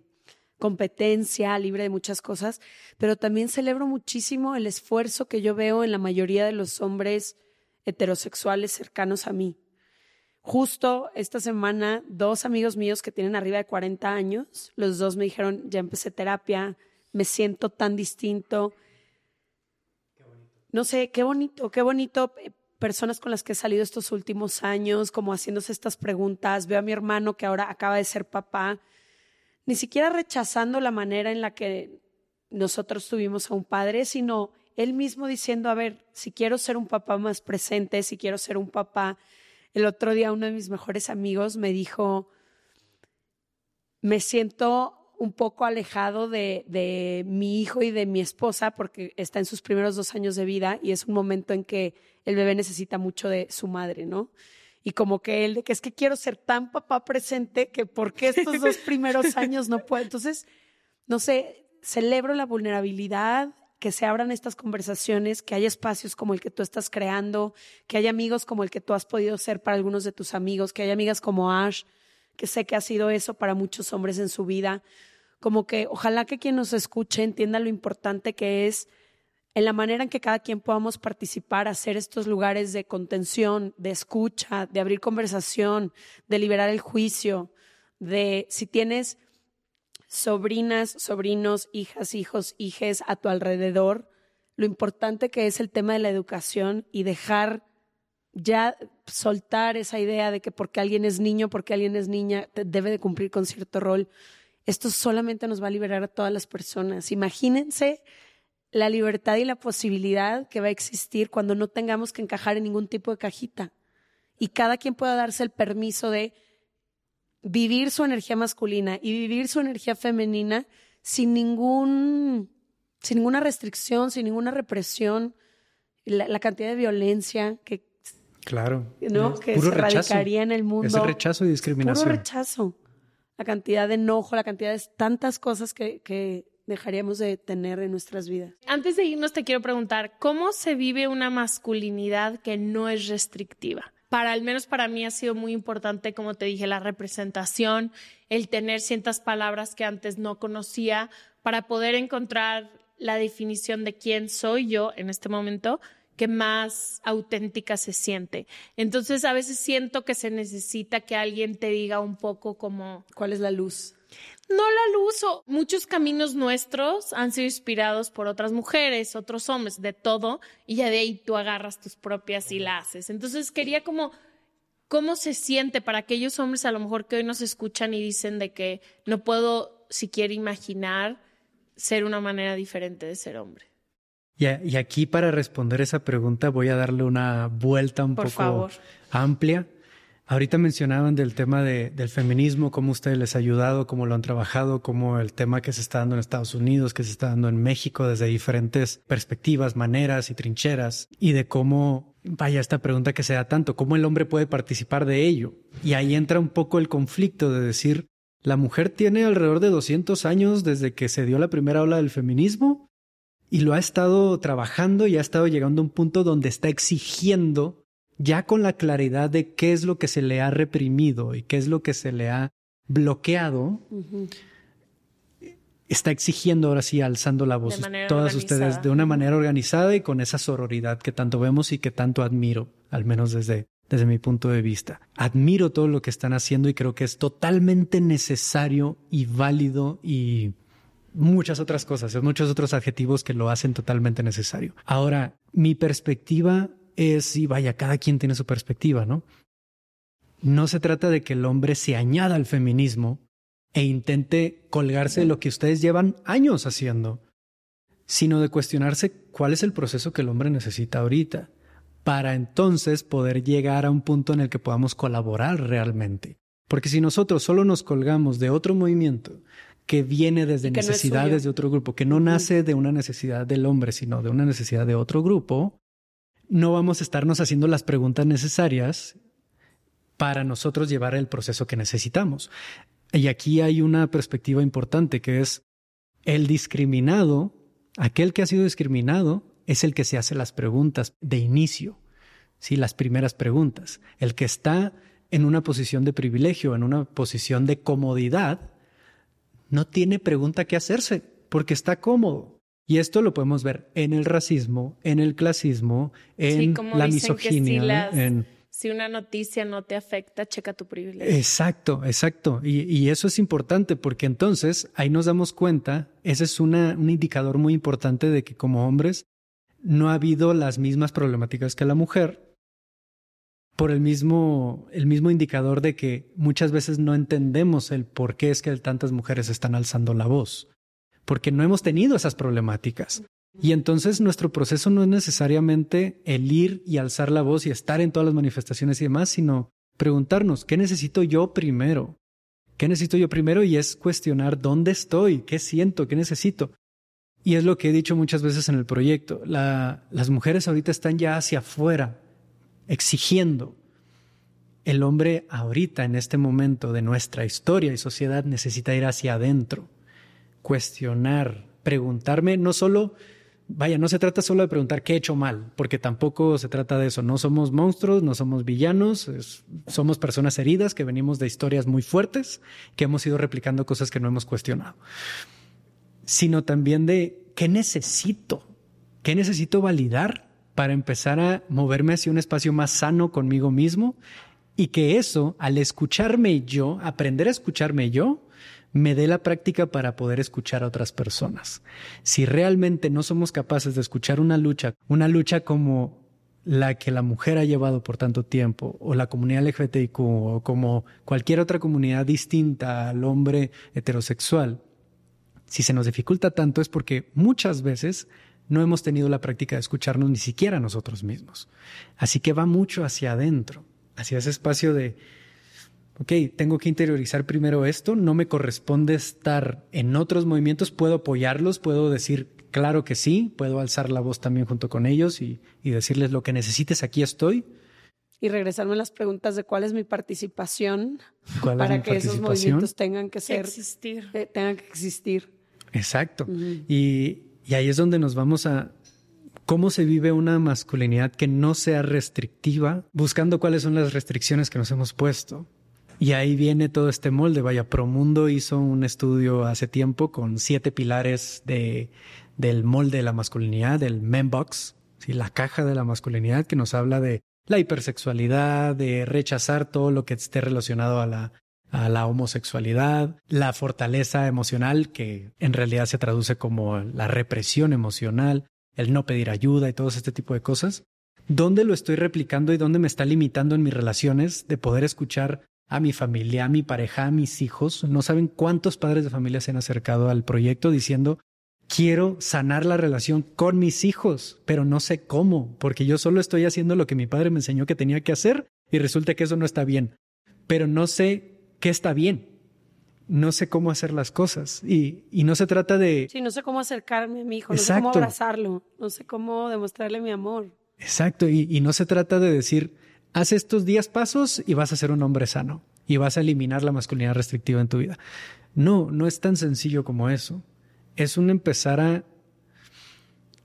competencia, libre de muchas cosas, pero también celebro muchísimo el esfuerzo que yo veo en la mayoría de los hombres heterosexuales cercanos a mí. Justo esta semana, dos amigos míos que tienen arriba de 40 años, los dos me dijeron, ya empecé terapia, me siento tan distinto. No sé, qué bonito, qué bonito eh, personas con las que he salido estos últimos años, como haciéndose estas preguntas. Veo a mi hermano que ahora acaba de ser papá ni siquiera rechazando la manera en la que nosotros tuvimos a un padre, sino él mismo diciendo, a ver, si quiero ser un papá más presente, si quiero ser un papá. El otro día uno de mis mejores amigos me dijo, me siento un poco alejado de, de, mi hijo y de mi esposa porque está en sus primeros dos años de vida y es un momento en que el bebé necesita mucho de su madre, ¿no? y como que él que es que quiero ser tan papá presente que por qué estos dos primeros (laughs) años no puedo. Entonces, no sé, celebro la vulnerabilidad, que se abran estas conversaciones, que haya espacios como el que tú estás creando, que haya amigos como el que tú has podido ser para algunos de tus amigos, que haya amigas como Ash, que sé que ha sido eso para muchos hombres en su vida. Como que ojalá que quien nos escuche entienda lo importante que es en la manera en que cada quien podamos participar, hacer estos lugares de contención, de escucha, de abrir conversación, de liberar el juicio, de si tienes sobrinas, sobrinos, hijas, hijos, hijes a tu alrededor, lo importante que es el tema de la educación y dejar ya soltar esa idea de que porque alguien es niño, porque alguien es niña, debe de cumplir con cierto rol. Esto solamente nos va a liberar a todas las personas. Imagínense la libertad y la posibilidad que va a existir cuando no tengamos que encajar en ningún tipo de cajita y cada quien pueda darse el permiso de vivir su energía masculina y vivir su energía femenina sin ningún sin ninguna restricción, sin ninguna represión, la, cantidad de violencia que claro, ¿no? que se radicaría en el mundo. Ese rechazo y discriminación. Puro rechazo. La cantidad de enojo, la cantidad de tantas cosas que, que dejaríamos de tener en nuestras vidas. Antes de irnos te quiero preguntar, ¿cómo se vive una masculinidad que no es restrictiva? para al menos para mí ha sido muy importante, como te dije, la representación, el tener ciertas palabras que antes no conocía para poder encontrar la definición de quién soy yo en este momento que más auténtica se siente. Entonces a veces siento que se necesita que alguien te diga un poco como... ¿Cuál es la luz? No la luz o muchos caminos nuestros han sido inspirados por otras mujeres, otros hombres, de todo, y ya de ahí tú agarras tus propias y la haces. Entonces quería como cómo se siente para aquellos hombres a lo mejor que hoy nos escuchan y dicen de que no puedo siquiera imaginar ser una manera diferente de ser hombre. Y, aquí para responder esa pregunta voy a darle una vuelta un poco amplia. Ahorita mencionaban del tema del feminismo, cómo ustedes les ha ayudado, cómo lo han trabajado, cómo el tema que se está dando en Estados Unidos, que se está dando en México desde diferentes perspectivas, maneras y trincheras, y de cómo, vaya esta pregunta que se da tanto, cómo el hombre puede participar de ello. Y ahí entra un poco el conflicto de decir, la mujer tiene alrededor de 200 años desde que se dio la primera ola del feminismo y lo ha estado trabajando y ha estado llegando a un punto donde está exigiendo ya con la claridad de qué es lo que se le ha reprimido y qué es lo que se le ha bloqueado, está exigiendo ahora sí, alzando la voz, todas ustedes, de una manera organizada y con esa sororidad que tanto vemos y que tanto admiro, al menos desde, desde mi punto de vista. Admiro todo lo que están haciendo y creo que es totalmente necesario y válido y muchas otras cosas, muchos otros adjetivos que lo hacen totalmente necesario. Ahora, mi perspectiva es, y vaya, cada quien tiene su perspectiva, ¿no? No se trata de que el hombre se añada al feminismo e intente colgarse de lo que ustedes llevan años haciendo, sino de cuestionarse cuál es el proceso que el hombre necesita ahorita, para entonces poder llegar a un punto en el que podamos colaborar realmente. Porque si nosotros solo nos colgamos de otro movimiento que viene desde necesidades de otro grupo, que no nace de una necesidad del hombre, sino de una necesidad de otro grupo, no vamos a estarnos haciendo las preguntas necesarias para nosotros llevar el proceso que necesitamos. Y aquí hay una perspectiva importante que es el discriminado, aquel que ha sido discriminado, es el que se hace las preguntas de inicio, ¿sí? las primeras preguntas. El que está en una posición de privilegio, en una posición de comodidad, no tiene pregunta que hacerse porque está cómodo. Y esto lo podemos ver en el racismo, en el clasismo, en la misoginia. si, una noticia no te afecta, checa tu privilegio. Exacto, exacto. Y, eso es importante porque entonces ahí nos damos cuenta, ese es un indicador muy importante de que como hombres no ha habido las mismas problemáticas que la mujer por el mismo, el mismo indicador de que muchas veces no entendemos el por qué es que tantas mujeres están alzando la voz, porque no hemos tenido esas problemáticas. Y entonces nuestro proceso no es necesariamente el ir y alzar la voz y estar en todas las manifestaciones y demás, sino preguntarnos, ¿qué necesito yo primero? ¿Qué necesito yo primero? Y es cuestionar dónde estoy, qué siento, qué necesito. Y es lo que he dicho muchas veces en el proyecto. las mujeres ahorita están ya hacia afuera, exigiendo. El hombre ahorita, en este momento de nuestra historia y sociedad, necesita ir hacia adentro, cuestionar, preguntarme, no solo, vaya, no se trata solo de preguntar qué he hecho mal, porque tampoco se trata de eso. No somos monstruos, no somos villanos, somos personas heridas que venimos de historias muy fuertes, que hemos ido replicando cosas que no hemos cuestionado, sino también de qué necesito, qué necesito validar para empezar a moverme hacia un espacio más sano conmigo mismo y que eso, al escucharme yo, aprender a escucharme yo, me dé la práctica para poder escuchar a otras personas. Si realmente no somos capaces de escuchar una lucha, una lucha como la que la mujer ha llevado por tanto tiempo, o la comunidad LGBTIQ, o como cualquier otra comunidad distinta al hombre heterosexual, si se nos dificulta tanto es porque muchas veces no hemos tenido la práctica de escucharnos ni siquiera nosotros mismos. Así que va mucho hacia adentro, hacia ese espacio de, ok, tengo que interiorizar primero esto, no me corresponde estar en otros movimientos, puedo apoyarlos, puedo decir, claro que sí, puedo alzar la voz también junto con ellos y, decirles lo que necesites, aquí estoy. Y regresarme a las preguntas de cuál es mi participación para que esos movimientos tengan que ser, existir. Eh, tengan que existir. Exacto. Y y ahí es donde nos vamos a cómo se vive una masculinidad que no sea restrictiva, buscando cuáles son las restricciones que nos hemos puesto. Y ahí viene todo este molde. Vaya, Promundo hizo un estudio hace tiempo con siete pilares de, del molde de la masculinidad, del Membox, ¿sí? la caja de la masculinidad, que nos habla de la hipersexualidad, de rechazar todo lo que esté relacionado a la, a la homosexualidad, la fortaleza emocional, que en realidad se traduce como la represión emocional, el no pedir ayuda y todo este tipo de cosas. ¿Dónde lo estoy replicando y dónde me está limitando en mis relaciones de poder escuchar a mi familia, a mi pareja, a mis hijos? No saben cuántos padres de familia se han acercado al proyecto diciendo, quiero sanar la relación con mis hijos, pero no sé cómo, porque yo solo estoy haciendo lo que mi padre me enseñó que tenía que hacer y resulta que eso no está bien, pero no sé qué está bien. No sé cómo hacer las cosas y, y no se trata de... Sí, no sé cómo acercarme a mi hijo, no sé cómo abrazarlo, no sé cómo demostrarle mi amor. Exacto, y, y no se trata de decir, haz estos 10 pasos y vas a ser un hombre sano y vas a eliminar la masculinidad restrictiva en tu vida. No, no es tan sencillo como eso es un empezar a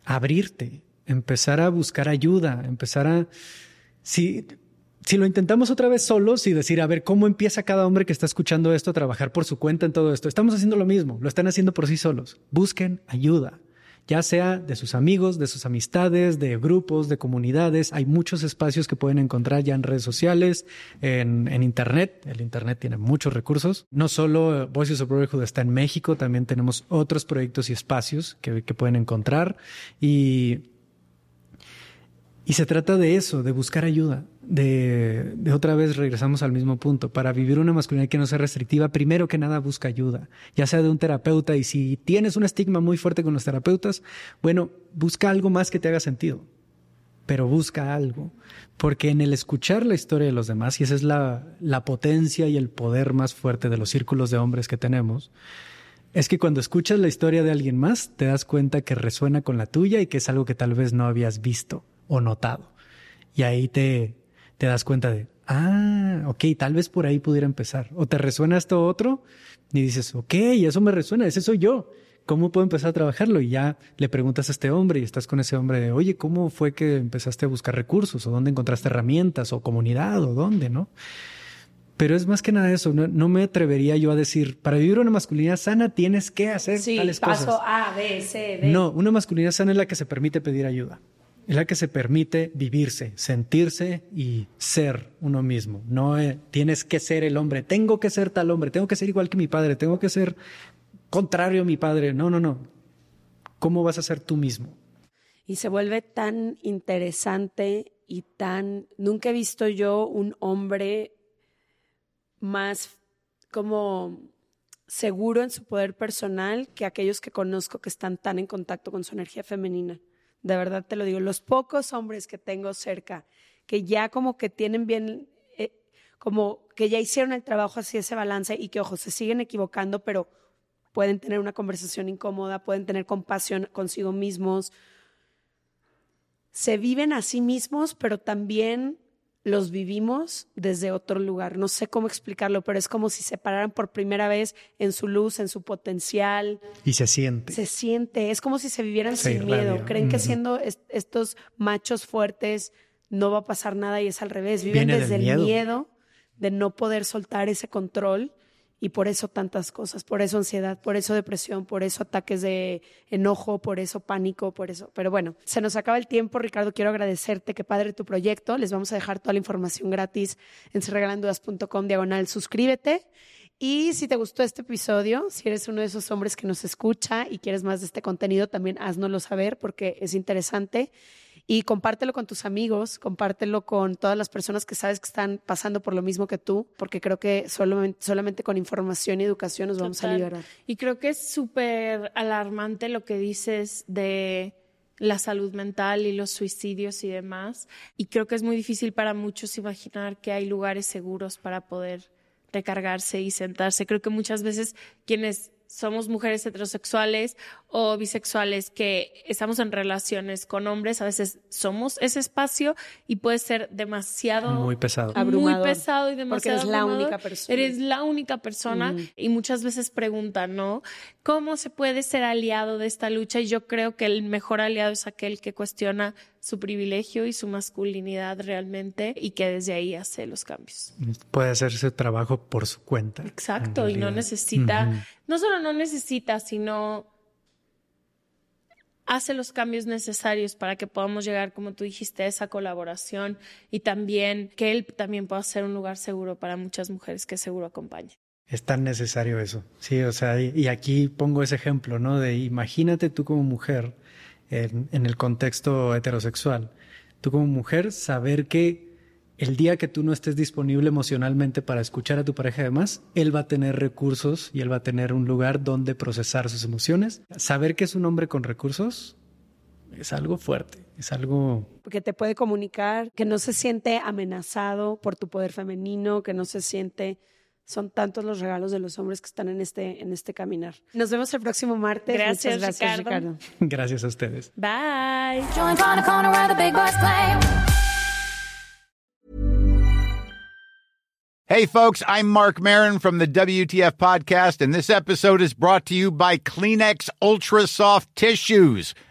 abrirte, empezar a buscar ayuda, empezar a... Si, si lo intentamos otra vez solos y decir, a ver, ¿cómo empieza cada hombre que está escuchando esto a trabajar por su cuenta en todo esto? Estamos haciendo lo mismo, lo están haciendo por sí solos. Busquen ayuda ya sea de sus amigos, de sus amistades, de grupos, de comunidades. Hay muchos espacios que pueden encontrar ya en redes sociales, en, Internet. El Internet tiene muchos recursos. No solo Voices of Brotherhood está en México, también tenemos otros proyectos y espacios que, que pueden encontrar. Y y se trata de eso, de buscar ayuda, de, otra vez regresamos al mismo punto. Para vivir una masculinidad que no sea restrictiva, primero que nada busca ayuda, ya sea de un terapeuta. Y si tienes un estigma muy fuerte con los terapeutas, bueno, busca algo más que te haga sentido, pero busca algo. Porque en el escuchar la historia de los demás, y esa es la, la potencia y el poder más fuerte de los círculos de hombres que tenemos, es que cuando escuchas la historia de alguien más, te das cuenta que resuena con la tuya y que es algo que tal vez no habías visto o notado. Y ahí te, te das cuenta de, ah, ok, tal vez por ahí pudiera empezar. O te resuena esto otro y dices, ok, eso me resuena, ese soy yo. ¿Cómo puedo empezar a trabajarlo? Y ya le preguntas a este hombre y estás con ese hombre de, oye, ¿cómo fue que empezaste a buscar recursos? ¿O dónde encontraste herramientas? ¿O comunidad? ¿O dónde? ¿No? Pero es más que nada eso. No, me atrevería yo a decir, para vivir una masculinidad sana tienes que hacer sí, tales paso cosas. A, B, C, D. No, una masculinidad sana es la que se permite pedir ayuda es la que se permite vivirse, sentirse y ser uno mismo. No eh, tienes que ser el hombre, tengo que ser tal hombre, tengo que ser igual que mi padre, tengo que ser contrario a mi padre. No, no, no. ¿Cómo vas a ser tú mismo? Y se vuelve tan interesante y tan... Nunca he visto yo un hombre más como seguro en su poder personal que aquellos que conozco que están tan en contacto con su energía femenina de verdad te lo digo, los pocos hombres que tengo cerca que ya como que tienen bien, eh, como que ya hicieron el trabajo hacia ese balance y que, ojo, se siguen equivocando, pero pueden tener una conversación incómoda, pueden tener compasión consigo mismos, se viven a sí mismos, pero también los vivimos desde otro lugar. No sé cómo explicarlo, pero es como si se pararan por primera vez en su luz, en su potencial. Y se siente. Se siente. Es como si se vivieran sin miedo. Creen que siendo estos machos fuertes no va a pasar nada y es al revés. Viven desde el miedo de no poder soltar ese control y por eso tantas cosas, por eso ansiedad, por eso depresión, por eso ataques de enojo, por eso pánico, por eso. Pero bueno, se nos acaba el tiempo, Ricardo, quiero agradecerte, que padre tu proyecto. Les vamos a dejar toda la información gratis en serregalandudas.com diagonal, suscríbete. Y si te gustó este episodio, si eres uno de esos hombres que nos escucha y quieres más de este contenido, también haznoslo saber porque es interesante y compártelo con tus amigos, compártelo con todas las personas que sabes que están pasando por lo mismo que tú, porque creo que solamente, solamente con información y educación nos vamos a liberar. Y creo que es súper alarmante lo que dices de la salud mental y los suicidios y demás. Y creo que es muy difícil para muchos imaginar que hay lugares seguros para poder recargarse y sentarse. Creo que muchas veces quienes somos mujeres heterosexuales o bisexuales que estamos en relaciones con hombres, a veces somos ese espacio y puede ser demasiado muy pesado, muy pesado y demasiado porque eres la única persona. Eres la única persona y muchas veces preguntan, ¿no? ¿Cómo se puede ser aliado de esta lucha? Y yo creo que el mejor aliado es aquel que cuestiona su privilegio y su masculinidad realmente y que desde ahí hace los cambios. Puede hacer ese trabajo por su cuenta. Exacto, y no necesita, no solo no necesita, sino hace los cambios necesarios para que podamos llegar, como tú dijiste, a esa colaboración y también que él también pueda ser un lugar seguro para muchas mujeres que seguro acompañen. Es tan necesario eso, sí, o sea, y, aquí pongo ese ejemplo, ¿no? De imagínate tú como mujer en, el contexto heterosexual. Tú como mujer, saber que el día que tú no estés disponible emocionalmente para escuchar a tu pareja además, él va a tener recursos y él va a tener un lugar donde procesar sus emociones. Saber que es un hombre con recursos es algo fuerte, es algo... Que te puede comunicar, que no se siente amenazado por tu poder femenino, que no se siente son tantos los regalos de los hombres que están en este, en este caminar. Nos vemos el próximo martes. Gracias, gracias Ricardo. (laughs) Gracias a ustedes. Bye. Hey, folks, I'm Mark Marin from the WTF Podcast, and this episode is brought to you by Kleenex Ultra Soft Tissues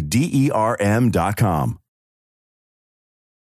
D E R M.com.